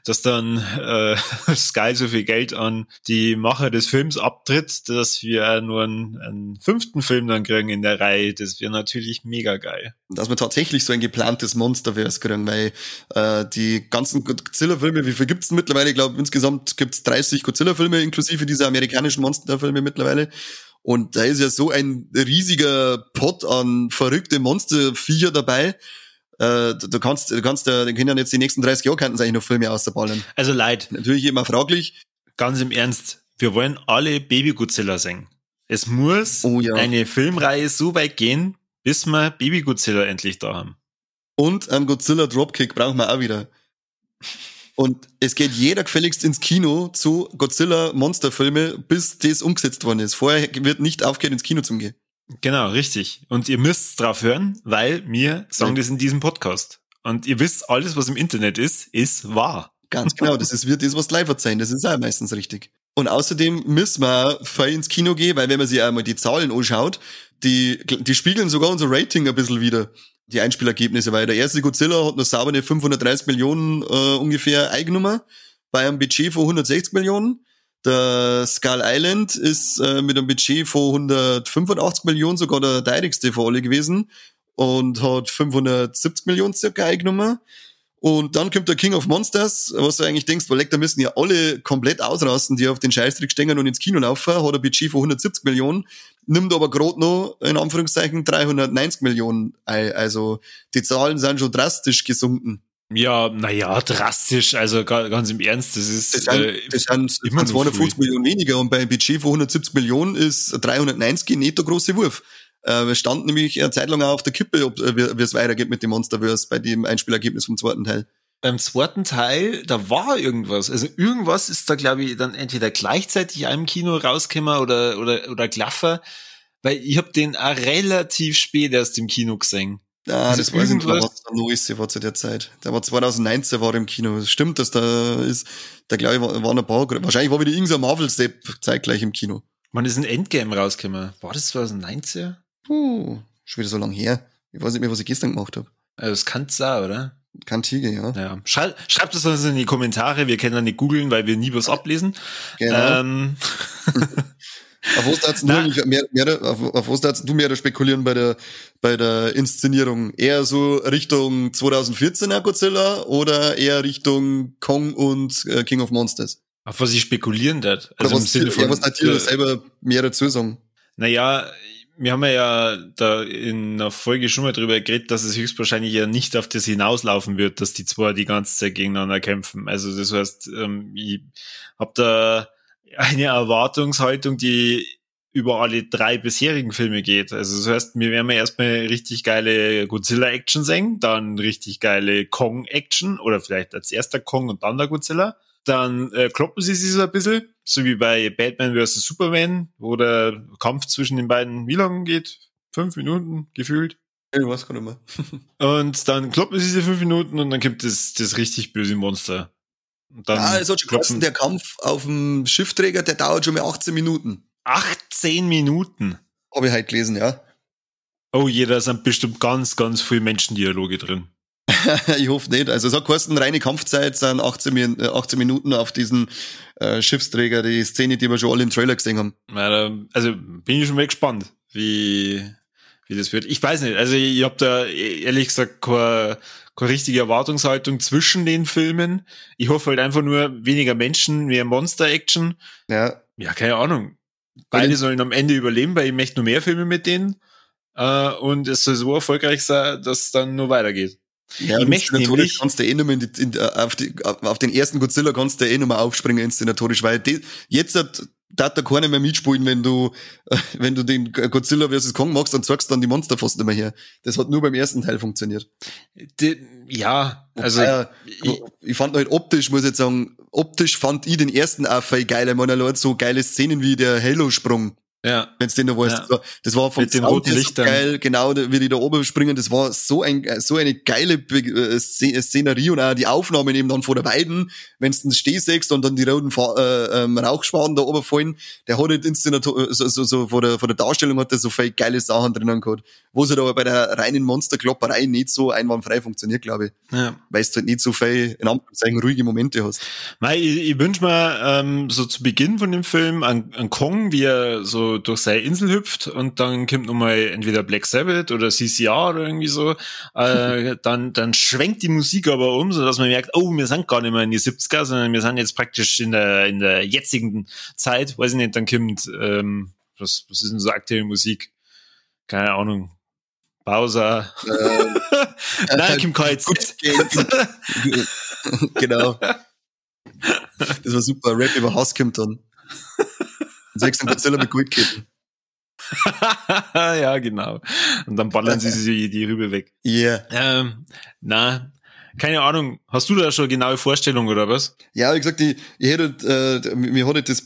dass dann äh, Sky so viel Geld an die Macher des Films abtritt, dass wir nur einen, einen fünften Film dann kriegen in der Reihe. Das wäre natürlich mega geil. Dass wir tatsächlich so ein geplantes Monsterverse kriegen, weil äh, die ganzen Godzilla-Filme, wie viel gibt's denn mittlerweile? Ich glaube, insgesamt gibt's 30 Godzilla-Filme inklusive dieser amerikanischen Monsterfilme mittlerweile. Und da ist ja so ein riesiger Pot an verrückte Monsterviecher dabei. Äh, du kannst, du kannst, äh, den können jetzt die nächsten 30 Jahre könnten eigentlich noch Filme außerballern. Also leid. Natürlich immer fraglich. Ganz im Ernst. Wir wollen alle Baby Godzilla singen. Es muss Oh ja. eine Filmreihe so weit gehen, bis wir Baby Godzilla endlich da haben. Und einen Godzilla Dropkick brauchen wir auch wieder. Und es geht jeder gefälligst ins Kino zu Godzilla Monsterfilme, bis das umgesetzt worden ist. Vorher wird nicht aufgehört, ins Kino zu gehen. Genau, richtig. Und ihr müsst drauf hören, weil wir sagen Ja. das in diesem Podcast. Und ihr wisst, alles, was im Internet ist, ist wahr. Ganz genau, das ist, wird das, was live sein. Das ist auch meistens richtig. Und außerdem müssen wir voll ins Kino gehen, weil wenn man sich einmal die Zahlen anschaut, die, die spiegeln sogar unser Rating ein bisschen wieder. Die Einspielergebnisse, weil der erste Godzilla hat nur saubere 530 Millionen äh, ungefähr eingenommen, bei einem Budget von 160 Millionen. Der Skull Island ist äh, mit einem Budget von 185 Millionen sogar der teuerste von alle gewesen und hat 570 Millionen circa eingenommen. Und dann kommt der King of Monsters, was du eigentlich denkst, weil leck, da müssen ja alle komplett ausrasten, die auf den Scheißtrick stehen und ins Kino laufen, hat ein Budget von 170 Millionen, nimmt aber gerade noch, in Anführungszeichen, 390 Millionen ein. Also die Zahlen sind schon drastisch gesunken. Ja, naja, drastisch. Also ga- ganz im Ernst, das ist Das sind, äh, das sind immer noch 250 viel. Millionen weniger und bei einem Budget von 170 Millionen ist 390 nicht der große Wurf. Äh, stand nämlich eine Zeit lang auch auf der Kippe, ob, äh, wie es weitergeht mit dem Monsterverse bei dem Einspielergebnis vom zweiten Teil. beim zweiten Teil, da war irgendwas. Also irgendwas ist da, glaube ich, dann entweder gleichzeitig einem Kino rausgekommen oder, oder, oder Glaffer. Weil ich habe den auch relativ spät erst im Kino gesehen. Ah, Also das weiß ich nicht, was da los war zu der Zeit. Der war 2019 war im Kino. Es stimmt, dass da ist, da glaube ich, war- waren ein paar, wahrscheinlich war wieder irgendein Marvel-Step zeitgleich im Kino. Wann ist ein Endgame rausgekommen? War das 2019? Puh, schon wieder so lang her. Ich weiß nicht mehr, was ich gestern gemacht habe. Also das kann es sein, oder? Kein Tiger, ja. Ja. Schrei schreibt es uns in die Kommentare, wir können dann nicht googeln, weil wir nie was ablesen. Genau. Ähm, auf was darfst du mehr, mehr, auf, auf was darfst du mehr spekulieren bei der, bei der Inszenierung? Eher so Richtung 2014er Godzilla oder eher Richtung Kong und äh, King of Monsters? auf was ich spekulieren darf. Oder Also im was, Sinne ja, was äh, selber mehr dazu sagen? Naja, wir haben ja da in der Folge schon mal drüber geredet, dass es höchstwahrscheinlich ja nicht auf das hinauslaufen wird, dass die zwei die ganze Zeit gegeneinander kämpfen. Also das heißt, ähm, ich habe da eine Erwartungshaltung, die über alle drei bisherigen Filme geht. Also das heißt, wir werden erstmal richtig geile Godzilla-Action sehen, dann richtig geile Kong-Action oder vielleicht als erster Kong und dann der Godzilla. Dann äh, kloppen sie sich so ein bisschen, so wie bei Batman vs. Superman, wo der Kampf zwischen den beiden wie lange geht? Fünf Minuten gefühlt. Ich weiß gar nicht mehr. Und dann kloppen sie diese fünf Minuten und dann kommt das, das richtig böse Monster. Und dann Ah, es hat schon kloppen geheißen, der Kampf auf dem Schiffträger, der dauert schon mal 18 Minuten. 18 Minuten. Habe ich halt gelesen, ja. Oh je, da sind bestimmt ganz, ganz viele Menschendialoge drin. ich hoffe nicht. Also es hat geheißen, reine Kampfzeit sind 18, Min- äh, 18 Minuten auf diesen äh, Schiffsträger, die Szene, die wir schon alle im Trailer gesehen haben. Also bin ich schon mal gespannt, wie, wie das wird. Ich weiß nicht, also ich habe da ehrlich gesagt keine, keine richtige Erwartungshaltung zwischen den Filmen. Ich hoffe halt einfach nur weniger Menschen, mehr Monster-Action. Ja, Ja, keine Ahnung. Beide sollen am Ende überleben, weil ich möchte nur mehr Filme mit denen. Äh, und es soll so erfolgreich sein, dass es dann nur weitergeht. Ja Ich möchte nämlich- kannst du eh nicht mehr in die, in, äh, auf, die, auf den ersten Godzilla kannst du eh nicht mehr aufspringen inszenatorisch, weil die, jetzt hat darf da keiner mehr mitspielen, wenn du, äh, wenn du den Godzilla vs. Kong machst, dann zeigst du dann die Monster fast nicht mehr her. Das hat nur beim ersten Teil funktioniert. Die, ja, also Wobei, ich, ich, fand halt optisch, muss ich jetzt sagen, optisch fand ich den ersten auch voll geil. Ich meine, so geile Szenen wie der Halo-Sprung, ja, wenn's den da weißt. Ja. Das, war, das war vom Mit Sound roten her so geil, genau, wie die da oben springen. Das war so ein, so eine geile äh, Szen- Szenerie und auch die Aufnahmen eben dann vor der Weiden, wenn's den Steh und dann die roten äh, ähm, Rauchschwaden da oben fallen. Der hat halt Inszenator, so, so, so vor der, vor der Darstellung hat er so viel geile Sachen drinnen gehabt. Wo es halt aber bei der reinen Monsterklopperei nicht so einwandfrei funktioniert, glaube ich. ja. Weil du halt nicht so viel, in Anführungszeichen, ruhige Momente hast. Mei, ich, ich wünsche mir ähm, so zu Beginn von dem Film an, an Kong, wie er so durch seine Insel hüpft und dann kommt nochmal entweder Black Sabbath oder CCR oder irgendwie so. Äh, dann, dann schwenkt die Musik aber um, so dass man merkt, oh, wir sind gar nicht mehr in die 70er, sondern wir sind jetzt praktisch in der, in der jetzigen Zeit. Weiß ich nicht, dann kommt, ähm, was, was ist denn so aktuelle Musik? Keine Ahnung. Bowser. Ähm, Nein, Kim KZ. genau. Das war super. Rap über Hass kommt dann. Sechs Godzilla mit Goldketten. ja, genau. Und dann ballern sie sie die Rübe weg. Ja. Yeah. Ähm, na, keine Ahnung. Hast du da schon genaue Vorstellung oder was? Ja, wie gesagt, ich, ich hätte, äh, mir hat das,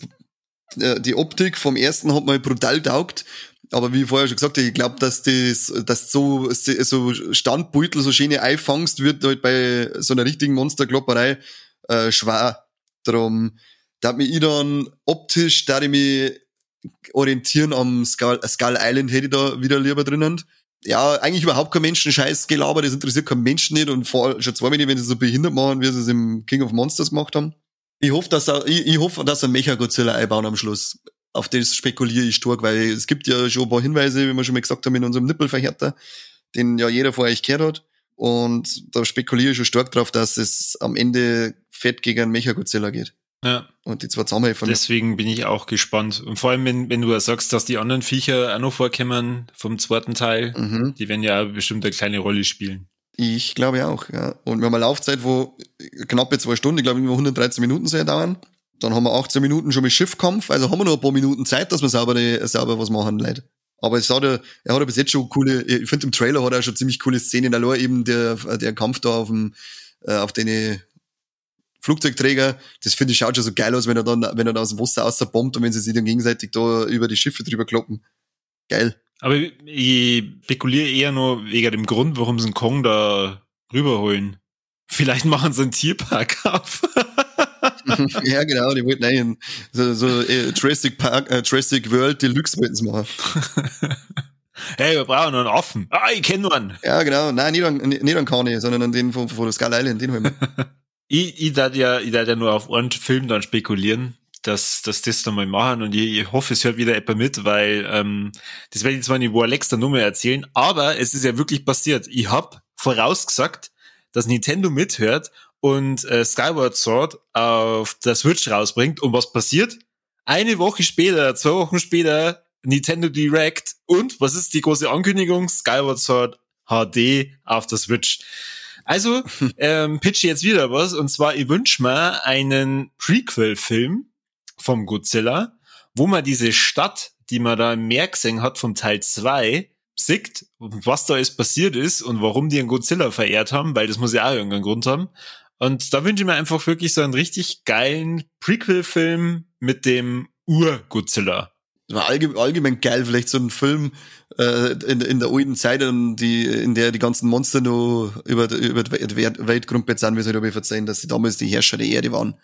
äh, die Optik vom ersten hat mal brutal taugt. Aber wie vorher schon gesagt ich glaube, dass das, dass so, so Standbeutel, so schöne Eifangst wird halt bei so einer richtigen Monsterklopperei äh, schwer. Darum, da hat mich ich dann optisch, da ich mich orientieren am Skull, Skull Island hätte ich da wieder lieber drinnen. Ja, eigentlich überhaupt kein Menschenscheiß gelabert, das interessiert keinen Menschen nicht und vor schon zwei Minuten, wenn sie so behindert machen, wie sie es im King of Monsters gemacht haben. Ich hoffe, dass ich, ich hoffe, dass er Mecha Godzilla einbauen am Schluss. Auf das spekuliere ich stark, weil es gibt ja schon ein paar Hinweise, wie wir schon mal gesagt haben, in unserem Nippelverhärter, den ja jeder vor euch gehört hat. Und da spekuliere ich schon stark drauf, dass es am Ende fett gegen einen Mecha Godzilla geht. Ja. Und die zwei zusammenhelfen. Deswegen bin ich auch gespannt. Und vor allem, wenn, wenn du sagst, dass die anderen Viecher auch noch vorkommen vom zweiten Teil, mhm. die werden ja bestimmt eine kleine Rolle spielen. Ich glaube auch, ja. Und wir haben eine Laufzeit, wo knappe zwei Stunden, ich glaube, nur 113 Minuten soll dauern. Dann haben wir 18 Minuten schon mit Schiffkampf, also haben wir noch ein paar Minuten Zeit, dass wir sauber, sauber was machen, Leute. Aber es hat er, er hat ja bis jetzt schon coole, ich finde im Trailer hat er schon ziemlich coole Szenen, allein eben der, der Kampf da auf dem, äh, auf den Flugzeugträger, das finde ich schaut schon so geil aus, wenn er dann, wenn er da aus dem Wasser außerbombt und wenn sie sich dann gegenseitig da über die Schiffe drüber kloppen. Geil. Aber ich spekuliere eher nur wegen dem Grund, warum sie einen Kong da rüberholen. Vielleicht machen sie einen Tierpark auf. ja, genau, die wollten eigentlich so, so äh, Jurassic Park, äh, Jurassic World Deluxe wollten sie machen. hey, wir brauchen einen Affen. Ah, ich kenne nur einen. Ja, genau. Nein, nicht an, nicht an Kanye, sondern an den von, von Skull Island, den holen wir. Ich, ich darf ja, ich darf ja nur auf einen Film dann spekulieren, dass, dass das dann mal machen und ich, ich hoffe, es hört wieder etwa mit, weil ähm, das werde ich zwar nicht wo Alex dann nur mehr erzählen, aber es ist ja wirklich passiert. Ich hab vorausgesagt, dass Nintendo mithört und äh, Skyward Sword auf der Switch rausbringt. Und was passiert? Eine Woche später, zwei Wochen später, Nintendo Direct und was ist die große Ankündigung? Skyward Sword HD auf der Switch. Also ähm, pitch jetzt wieder was und zwar ich wünsch mir einen Prequel-Film vom Godzilla, wo man diese Stadt, die man da im Meer gesehen hat vom Teil 2, sieht, was da alles passiert ist und warum die einen Godzilla verehrt haben, weil das muss ja auch irgendeinen Grund haben. Und da wünsche ich mir einfach wirklich so einen richtig geilen Prequel-Film mit dem Ur-Godzilla. Allgemein, allgemein geil, vielleicht so ein Film äh, in, in der alten Zeit, die, in der die ganzen Monster noch über, über die Weltgrundbett sind, wie sie darüber verzeihen, dass sie damals die Herrscher der Erde waren.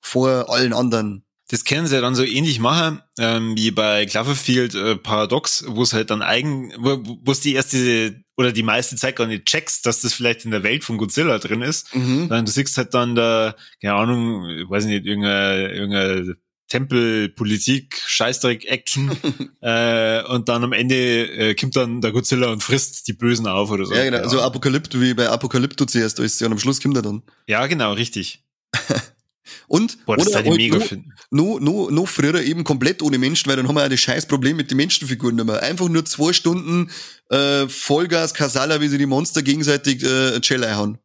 Vor allen anderen. Das können sie ja dann so ähnlich machen, ähm, wie bei Cloverfield äh, Paradox, wo es halt dann eigen, wo es die erste oder die meiste Zeit gar nicht checkst, dass das vielleicht in der Welt von Godzilla drin ist. Mhm. Dann du siehst halt dann da, keine Ahnung, ich weiß nicht, irgendeine, irgendeine Tempelpolitik, Scheißdreck-Action äh, und dann am Ende äh, kommt dann der Godzilla und frisst die Bösen auf oder so. Ja, genau, ja. so Apokalypto wie bei Apokalypto zuerst ist und am Schluss kommt er dann. Ja, genau, richtig. Und Boah, das oder halt mega no, no, no, no früher eben komplett ohne Menschen, weil dann haben wir ja das scheiß Problem mit den Menschenfiguren nicht mehr. Einfach nur zwei Stunden äh, Vollgas Kasala, wie sie die Monster gegenseitig äh, Chelle hauen.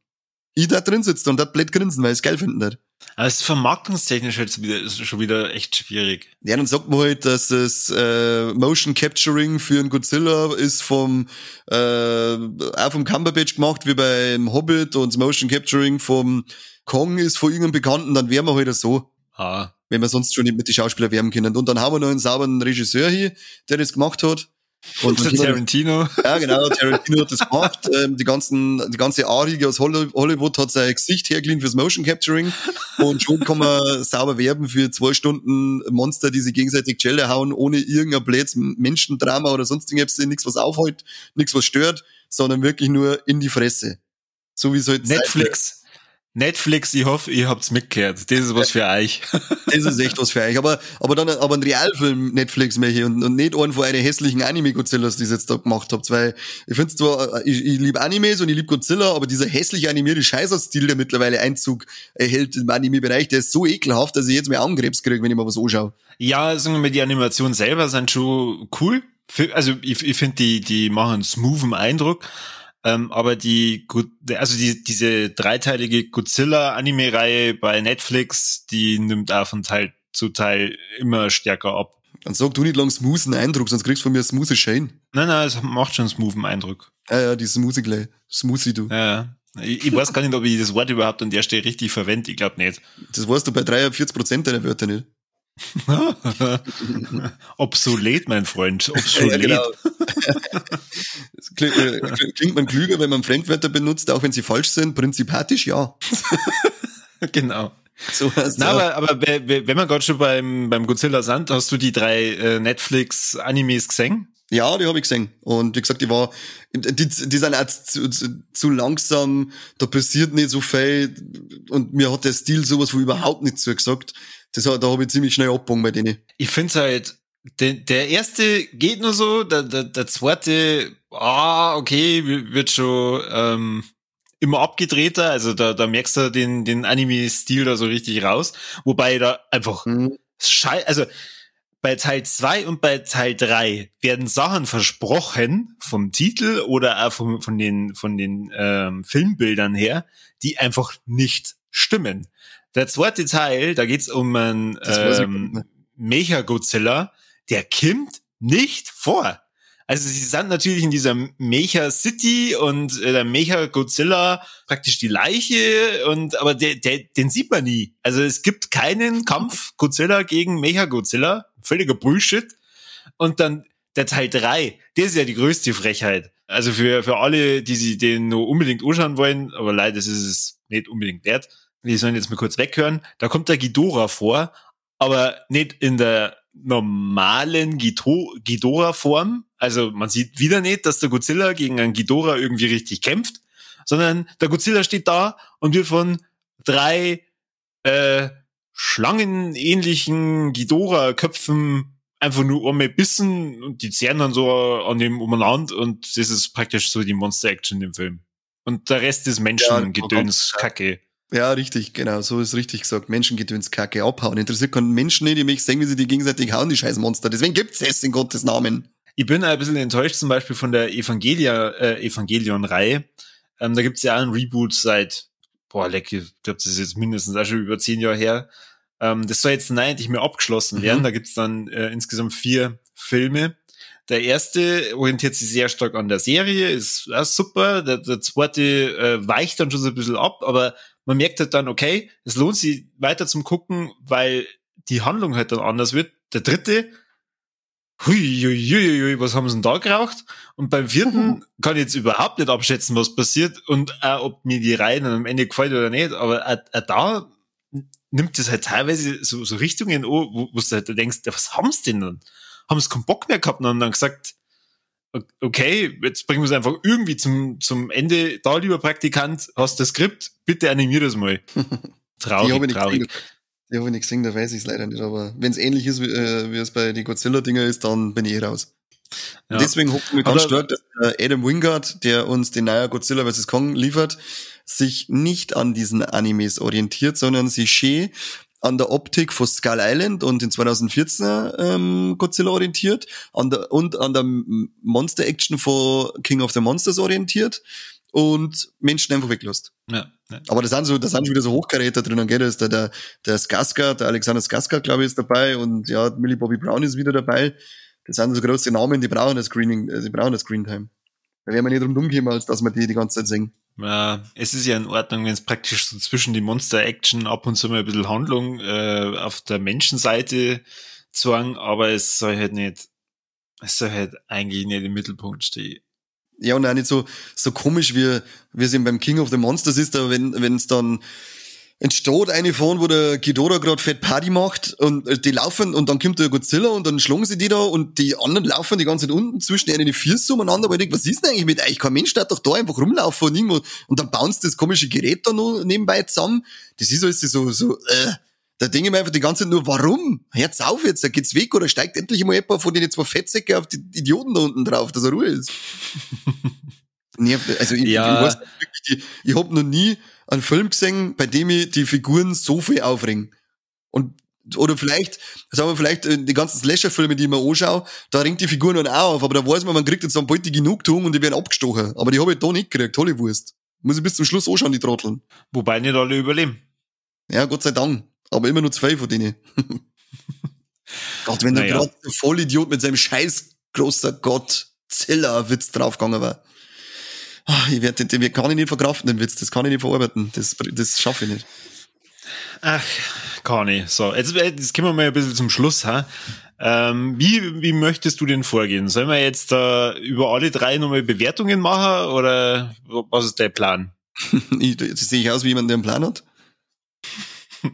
Ich da drin sitzt und da blöd grinsen, weil ich es geil finden hat. Aber es ist vermarktungstechnisch ist schon wieder echt schwierig. Ja, dann sagt man halt, dass das äh, Motion Capturing für einen Godzilla ist vom äh, auch vom Cumberbatch gemacht, wie beim Hobbit und das Motion Capturing vom Kong ist von irgendeinem Bekannten, dann wären wir halt so. Ah. Wenn wir sonst schon nicht mit den Schauspielern werben können. Und dann haben wir noch einen sauberen Regisseur hier, der das gemacht hat. Und Tarantino. Ja, genau, Tarantino hat das gemacht. Ähm, die ganzen, die ganze Arige aus Hollywood hat sein Gesicht hergeliehen fürs Motion Capturing. Und schon kann man sauber werben für zwei Stunden Monster, die sich gegenseitig Schelle hauen, ohne irgendein blödes Menschendrama oder sonst irgendwas, nichts was aufhält, nichts was stört, sondern wirklich nur in die Fresse. So wie es halt Netflix. Netflix, ich hoffe, ihr habt's mitgehört. Das ist was für euch. Das ist echt was für euch. Aber, aber dann, aber ein Realfilm Netflix mehr und, und nicht einen von einer hässlichen Anime-Godzillas, die ihr jetzt da gemacht habt, weil ich finde zwar, ich, ich liebe Animes und ich liebe Godzilla, aber dieser hässliche animierte Scheißerstil, der mittlerweile Einzug erhält im Anime-Bereich, der ist so ekelhaft, dass ich jetzt mehr Angrebs kriege, wenn ich mal was anschaue. Ja, sagen wir mal, die Animationen selber sind schon cool. Also, ich, ich finde, die, die machen einen smoothen Eindruck. Ähm, aber die, also die, diese dreiteilige Godzilla-Anime-Reihe bei Netflix, die nimmt auch von Teil zu Teil immer stärker ab. Dann sag du nicht lang smoothen Eindruck, sonst kriegst du von mir smoothie Shane. Nein, nein, es macht schon smoothen Eindruck. Ja, ja, die Smoothie gleich. Smoothie, du. Ja, ja. Ich, ich weiß gar nicht, ob ich das Wort überhaupt an der Stelle richtig verwende. Ich glaube nicht. Das weißt du bei 43 Prozent deiner Wörter nicht. Obsolet, mein Freund. Obsolet. Ja, genau. Klingt, äh, klingt man klüger, wenn man Fremdwörter benutzt, auch wenn sie falsch sind? Prinzipatisch, ja. genau. So Na, aber, aber we- we- wenn wir gerade schon beim, beim Godzilla sind, hast du die drei äh, Netflix-Animes gesehen? Ja, die habe ich gesehen. Und wie gesagt, die war, die, die sind auch zu, zu, zu langsam, da passiert nicht so viel und mir hat der Stil sowas von überhaupt nicht zugesagt. Das, da habe ich ziemlich schnell abgegangen bei denen. Ich finde halt, der, der erste geht nur so, der, der, der zweite, ah, okay, wi- wird schon ähm, immer abgedrehter, also da, da merkst du den, den Anime-Stil da so richtig raus, wobei da einfach Mhm. Schei also bei Teil 2 und bei Teil 3 werden Sachen versprochen vom Titel oder auch vom, von den, von den ähm, Filmbildern her, die einfach nicht stimmen. Der zweite Teil, da geht's um einen ähm. Mecha-Godzilla, der kommt nicht vor. Also sie sind natürlich in dieser Mecha City und äh, der Mecha Godzilla praktisch die Leiche und aber der, der, den sieht man nie. Also es gibt keinen Kampf Godzilla gegen Mecha Godzilla, völliger Bullshit. Und dann der Teil 3, der ist ja die größte Frechheit. Also für, für alle, die sich den nur unbedingt anschauen wollen, aber leider ist es nicht unbedingt wert, die sollen jetzt mal kurz weghören. Da kommt der Ghidorah vor, aber nicht in der normalen Ghidorah-Form. Also man sieht wieder nicht, dass der Godzilla gegen einen Ghidorah irgendwie richtig kämpft, sondern der Godzilla steht da und wird von drei äh, schlangenähnlichen Ghidorah-Köpfen einfach nur einmal bissen und die zehren dann so an dem umeinander und das ist praktisch so die Monster-Action im Film. Und der Rest ist Menschengedöns, Ja, Kacke. Ja, richtig, genau, so ist richtig gesagt. Menschengedöns Kacke abhauen. Interessiert keinen Menschen nicht, die mich sehen, wie sie die gegenseitig hauen, die scheiß Monster. Deswegen gibt's es in Gottes Namen. Ich bin ein bisschen enttäuscht zum Beispiel von der Evangelia, äh, Evangelion-Reihe. Ähm, da gibt's ja auch ein Reboot seit, boah, leck, ich glaube, das ist jetzt mindestens auch schon über zehn Jahre her. Ähm, das soll jetzt nein, endlich mehr abgeschlossen werden. Mhm. Da gibt's dann äh, insgesamt vier Filme. Der erste orientiert sich sehr stark an der Serie, ist auch super. Der, der zweite äh, weicht dann schon so ein bisschen ab, aber man merkt halt dann, okay, es lohnt sich weiter zum Gucken, weil die Handlung halt dann anders wird. Der dritte, hui, hui, hui, hui, was haben sie denn da geraucht? Und beim vierten kann ich jetzt überhaupt nicht abschätzen, was passiert und auch, ob mir die Reihe dann am Ende gefällt oder nicht. Aber auch, auch da nimmt es halt teilweise so, so Richtungen an, wo, wo du halt denkst, ja, was haben sie denn dann? Haben sie keinen Bock mehr gehabt und haben dann gesagt, okay, jetzt bringen wir es einfach irgendwie zum, zum Ende. Da, lieber Praktikant, hast das Skript, bitte animier das mal. die Traurig, ich nicht traurig. Die habe ich nicht gesehen, da weiß ich es leider nicht. Aber wenn es ähnlich ist, wie, äh, wie es bei den Godzilla-Dinger ist, dann bin ich eh raus. Ja. Deswegen hofft mir ganz stark, dass Adam Wingard, der uns den neuen Godzilla vs. Kong liefert, sich nicht an diesen Animes orientiert, sondern sich schön an der Optik von Skull Island und den 2014 ähm, Godzilla orientiert an der, und an der Monster Action von King of the Monsters orientiert und Menschen einfach weglässt. Ja, ja. Aber da sind so, da sind schon wieder so Hochkaräter drinnen, gell? Da ist der, der, der Skarsgård, der Alexander Skarsgård, glaube ich, ist dabei und ja, Millie Bobby Brown ist wieder dabei. Das sind so große Namen, die brauchen das Screening, äh, die brauchen das Screentime. Da werden wir nicht drum rumgehen, als dass wir die die ganze Zeit singen. Ja, es ist ja in Ordnung, wenn es praktisch so zwischen die Monster-Action ab und zu mal ein bisschen Handlung äh, auf der Menschenseite zwang, aber es soll halt nicht, es soll halt eigentlich nicht im Mittelpunkt stehen. Ja, und auch nicht so, so komisch, wie, wie es eben beim King of the Monsters ist, aber wenn, wenn es dann entsteht eine von, wo der Ghidorah gerade fett Party macht und äh, die laufen und dann kommt der Godzilla und dann schlagen sie die da und die anderen laufen die ganze Zeit unten zwischen denen die Füße umeinander, weil ich denk, was ist denn eigentlich mit euch? Kein Mensch darf doch da einfach rumlaufen und irgendwo und dann bounce das komische Gerät da noch nebenbei zusammen. Das ist alles so, so, äh, da denke ich mir einfach die ganze Zeit nur, warum? Hört's auf jetzt, da geht's weg oder steigt endlich mal jemand von den zwei Fettsäcke auf die Idioten da unten drauf, dass er Ruhe ist. Nervt, also ich, Ja. ich, weiß nicht wirklich, die, ich habe noch nie einen Film gesehen, bei dem ich die Figuren so viel aufregen. Und oder vielleicht, sagen wir vielleicht äh, die ganzen Slasher-Filme, die ich mir anschaue, da ringt die Figuren dann auch auf, aber da weiß man, man kriegt jetzt dann bald die Genugtuung und die werden abgestochen. Aber die habe ich da nicht gekriegt, Hollywurst. Muss ich bis zum Schluss anschauen, die Trotteln. Wobei nicht alle überleben. Ja, Gott sei Dank. Aber immer nur zwei von denen. Gott, wenn naja. gerade der Vollidiot mit seinem scheiß großer Gott-Zilla-Witz draufgegangen war. Ah, ich werde den, den kann ich nicht verkraften, den Witz, das kann ich nicht verarbeiten, das, das schaffe ich nicht. Ach, kann ich. So, jetzt, jetzt kommen wir mal ein bisschen zum Schluss. Ha? Ähm, wie, wie möchtest du denn vorgehen? Sollen wir jetzt äh, über alle drei nochmal Bewertungen machen oder was ist dein Plan? ich, jetzt sehe ich aus wie jemand, der einen Plan hat.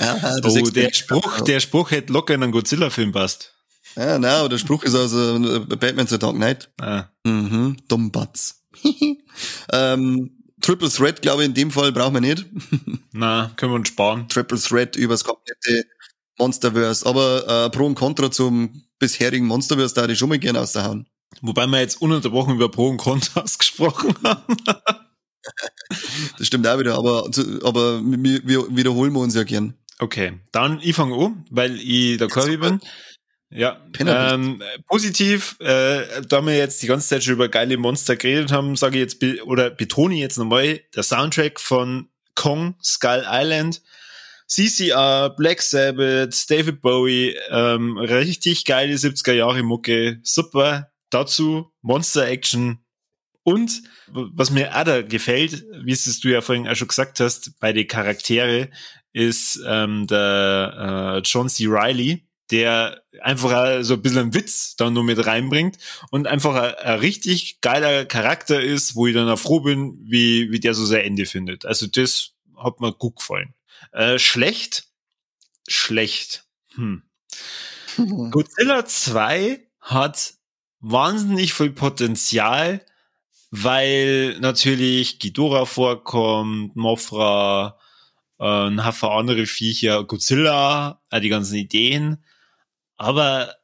ah, oh, der Spruch, der Spruch hätte locker in einen Godzilla-Film passt. Ja, nein, der Spruch ist also Batman The Dark Knight. Ah. Mhm, Dummbatz. ähm, Triple Threat, glaube ich, in dem Fall brauchen wir nicht. Na, können wir uns sparen. Triple Threat übers komplette Monsterverse. Aber äh, Pro und Contra zum bisherigen Monsterverse da ich schon mal gerne aushauen. Wobei wir jetzt ununterbrochen über Pro und Kontras gesprochen haben. das stimmt auch wieder, aber, aber wir, wiederholen wir uns ja gern. Okay, dann ich fange an, weil ich der Curry bin. Ja, ähm, positiv, äh, da wir jetzt die ganze Zeit schon über geile Monster geredet haben, sage ich jetzt, be oder betone ich jetzt nochmal, der Soundtrack von Kong, Skull Island, CCR, Black Sabbath, David Bowie, ähm, richtig geile 70er Jahre Mucke, super. Dazu Monster Action und was mir auch da gefällt, wie es du ja vorhin auch schon gesagt hast, bei den Charaktere, ist ähm, der äh, John C. Riley, der einfach so ein bisschen einen Witz da nur mit reinbringt und einfach ein, ein, richtig geiler Charakter ist, wo ich dann auch froh bin, wie, wie der so sein Ende findet. Also das hat mir gut gefallen. Äh, schlecht? Schlecht. Hm. Godzilla 2 hat wahnsinnig viel Potenzial, weil natürlich Ghidorah vorkommt, Mothra, äh, ein Haufen andere Viecher, Godzilla, äh, die ganzen Ideen aber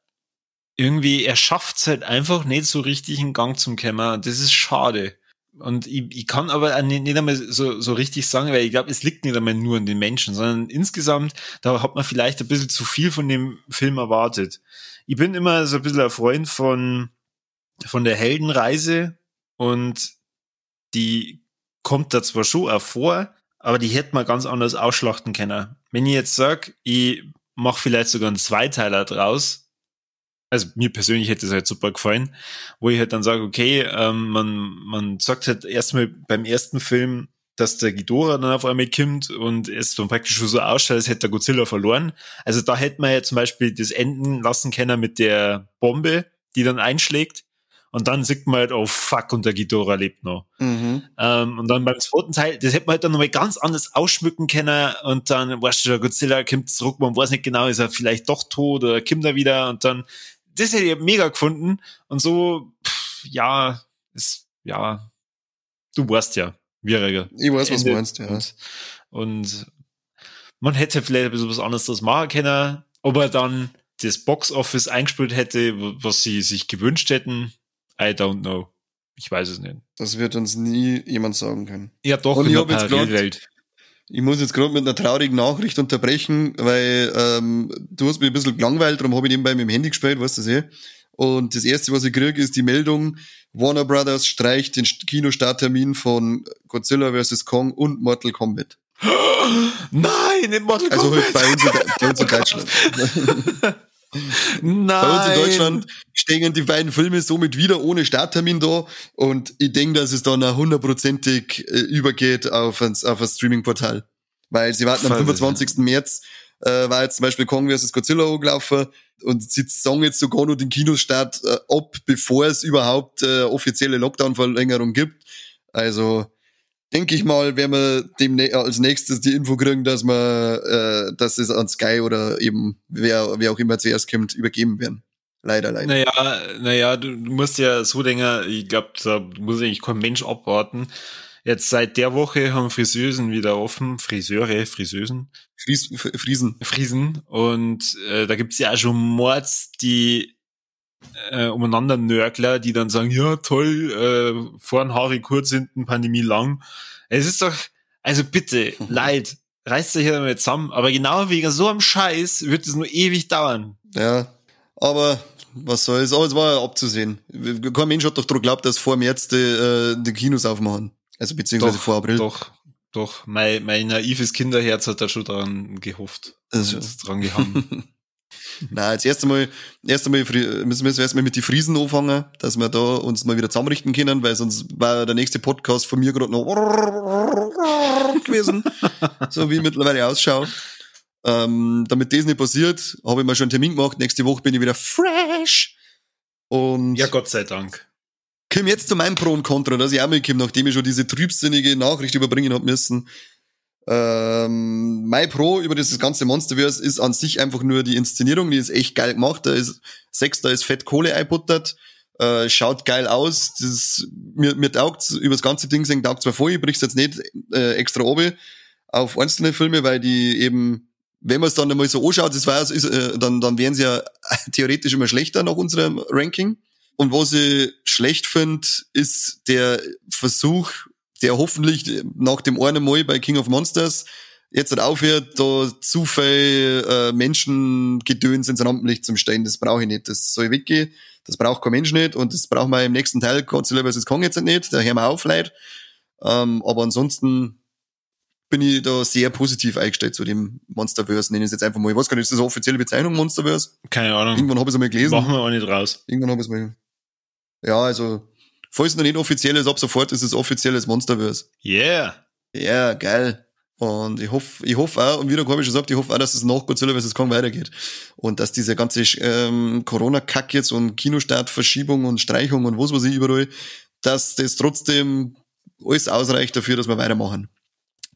irgendwie, er schafft es halt einfach nicht so richtig in Gang zum Kämmer. Das ist schade. Und ich, ich kann aber nicht, nicht einmal so, so richtig sagen, weil ich glaube, es liegt nicht einmal nur an den Menschen, sondern insgesamt, da hat man vielleicht ein bisschen zu viel von dem Film erwartet. Ich bin immer so ein bisschen ein Freund von, von der Heldenreise und die kommt da zwar schon auch vor, aber die hätte man ganz anders ausschlachten können. Wenn ich jetzt sage, ich mach vielleicht sogar einen Zweiteiler draus. Also mir persönlich hätte es halt super gefallen, wo ich halt dann sage, okay, ähm, man, man sagt halt erstmal beim ersten Film, dass der Ghidorah dann auf einmal kommt und es dann praktisch so ausschaut, als hätte der Godzilla verloren. Also da hätte man ja zum Beispiel das enden lassen können mit der Bombe, die dann einschlägt. Und dann sieht man halt, oh fuck, und der Ghidorah lebt noch. Mhm. Ähm, und dann beim zweiten Teil, das hätte man halt dann nochmal ganz anders ausschmücken können. Und dann, weißt du, der Godzilla kommt zurück, man weiß nicht genau, ist er vielleicht doch tot oder kommt er wieder. Und dann, das hätte ich mega gefunden. Und so, pff, ja, ist, ja, du weißt ja, schwieriger. Ich weiß, was du meinst, ja. Und, und man hätte vielleicht ein bisschen was anderes machen können, ob er dann das Box-Office eingespielt hätte, was sie sich gewünscht hätten, I don't know. Ich weiß es nicht. Das wird uns nie jemand sagen können. Ja, doch, Und in der Parallelwelt. Ich muss jetzt gerade mit einer traurigen Nachricht unterbrechen, weil ähm, du hast mich ein bisschen gelangweilt, darum habe ich nebenbei mit dem Handy gespielt, weißt du eh. Und das erste, was ich kriege, ist die Meldung, Warner Brothers streicht den Kinostarttermin von Godzilla vs. Kong und Mortal Kombat. Nein, in Mortal Kombat. Also halt bei uns, bei uns in Deutschland. Nein. Bei uns in Deutschland stehen die beiden Filme somit wieder ohne Starttermin da und ich denke, dass es dann auch hundertprozentig äh, übergeht auf ein, auf ein Streaming-Portal. Weil sie warten am 25. März, äh, war jetzt zum Beispiel Kong vs. Godzilla angelaufen und sie sagen jetzt sogar noch den Kinostart äh, ab, bevor es überhaupt äh, offizielle Lockdown-Verlängerung gibt. Also denke ich mal, werden wir dem als nächstes die Info kriegen, dass wir, äh, dass es an Sky oder eben wer, wer auch immer zuerst kommt, übergeben werden. Leider, leider. Naja, naja, du, musst ja so denken, ich glaube, da muss eigentlich kein Mensch abwarten. Jetzt seit der Woche haben Friseusen wieder offen, Friseure, Friseusen. Fries, Friesen. Friesen. Und äh, da gibt's ja auch schon Mords, die äh, umeinander Nörgler, die dann sagen, ja toll, äh, vorn Haare kurz, hinten Pandemie lang. Es ist doch, also bitte, mhm. leid, reißt euch hier damit zusammen. Aber genau wegen so einem Scheiß wird es nur ewig dauern. Ja, aber was soll's, aber es war ja abzusehen. Kein Mensch hat doch daran geglaubt, dass vor März die, äh, die Kinos aufmachen. Also beziehungsweise doch, vor April. Doch, doch. Mein, mein naives Kinderherz hat da schon dran gehofft. Also. Dran gehangen. Nein, jetzt erst einmal, erst einmal müssen wir erst mal mit die Friesen anfangen, dass wir da uns mal wieder zusammenrichten können, weil sonst war der nächste Podcast von mir gerade noch gewesen, so wie ich mittlerweile ausschaue. Ähm, damit das nicht passiert, habe ich mir schon einen Termin gemacht. Nächste Woche bin ich wieder fresh. Und ja, Gott sei Dank. Komm jetzt zu meinem Pro und Contra, dass ich auch mitkomme, nachdem ich schon diese trübsinnige Nachricht überbringen hab müssen. Ähm, mein Pro über dieses ganze Monsterverse ist an sich einfach nur die Inszenierung, die ist echt geil gemacht. Da ist Sex, da ist Fett Kohle einbuttert, äh, schaut geil aus. Das ist, mir, mir taugt über das ganze Ding sehen, taugt zwar voll, ich brich's jetzt nicht äh, extra oben auf einzelne Filme, weil die eben, wenn man es dann einmal so anschaut, das war, ist, äh, dann, dann wären sie ja theoretisch immer schlechter nach unserem Ranking. Und was ich schlecht finde, ist der Versuch, der hoffentlich nach dem einen Mal bei King of Monsters jetzt halt aufhört, da zu viel äh, Menschengedöns ins Rampenlicht zum stellen. Das brauche ich nicht. Das soll weggehen. Das braucht kein Mensch nicht. Und das brauchen wir im nächsten Teil Godzilla vs. Kong jetzt nicht. Da hören wir auf, Leute. Ähm, aber ansonsten bin ich da sehr positiv eingestellt zu dem Monsterverse. Nenne ich es jetzt einfach mal. Ich weiß gar nicht, ist das eine offizielle Bezeichnung Monsterverse? Keine Ahnung. Irgendwann habe ich es einmal gelesen. Machen wir auch nicht raus. Irgendwann habe ich es mal. Ja, also Falls es noch nicht offiziell ist, ab sofort ist es offizielles Monsterverse. Yeah. Ja, yeah, geil. Und ich hoffe, ich hoffe auch, und wie der Korbi schon sagt, ich hoffe auch, dass es nach Godzilla vs. Kong weitergeht. Und dass diese ganze ähm, Corona-Kack jetzt und Kinostartverschiebung und Streichung und was weiß ich überall, dass das trotzdem alles ausreicht dafür, dass wir weitermachen.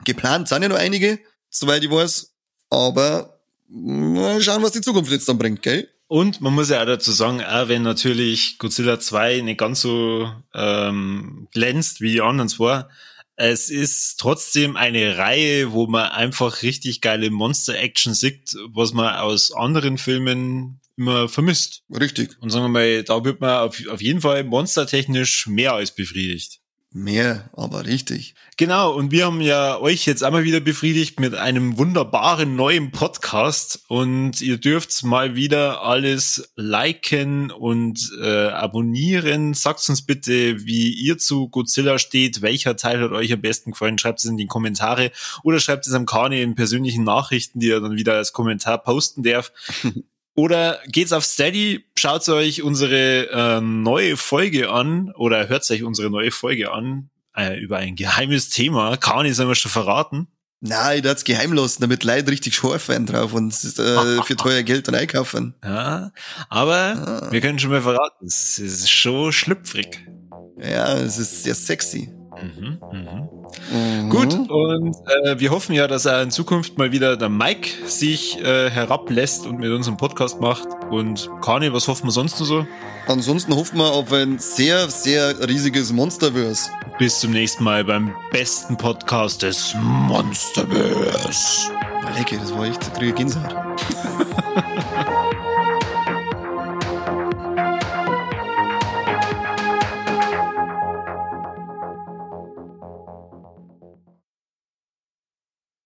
Geplant sind ja noch einige, soweit ich weiß, aber mal schauen, was die Zukunft jetzt dann bringt, gell? Und man muss ja auch dazu sagen, auch wenn natürlich Godzilla 2 nicht ganz so ähm, glänzt wie die anderen zwei, es ist trotzdem eine Reihe, wo man einfach richtig geile Monster-Action sieht, was man aus anderen Filmen immer vermisst. Richtig. Und sagen wir mal, da wird man auf, auf jeden Fall monstertechnisch mehr als befriedigt. Mehr, aber richtig. Genau, und wir haben ja euch jetzt einmal wieder befriedigt mit einem wunderbaren neuen Podcast und ihr dürft mal wieder alles liken und äh, abonnieren. Sagt uns bitte, wie ihr zu Godzilla steht, welcher Teil hat euch am besten gefallen, schreibt es in die Kommentare oder schreibt es am Kani in persönlichen Nachrichten, die er dann wieder als Kommentar posten darf. Oder geht's auf Steady, schaut euch unsere äh, neue Folge an oder hört euch unsere neue Folge an äh, über ein geheimes Thema. Kann ich es schon verraten? Nein, ich darf es geheim lassen, damit Leute richtig scharf werden drauf und äh, für teuer Geld dann einkaufen. Ja, aber ah. wir können schon mal verraten, es ist schon schlüpfrig. Ja, es ist sehr sexy. Mhm, mhm. Mhm. Gut, und äh, wir hoffen ja, dass er in Zukunft mal wieder der Mike sich äh, herablässt und mit unserem Podcast macht. Und Kani, was hoffen wir sonst noch so? Ansonsten hoffen wir auf ein sehr, sehr riesiges Monsterverse. Bis zum nächsten Mal beim besten Podcast des Monsterverse. Lecker, das war echt, kriege Gänsehaut.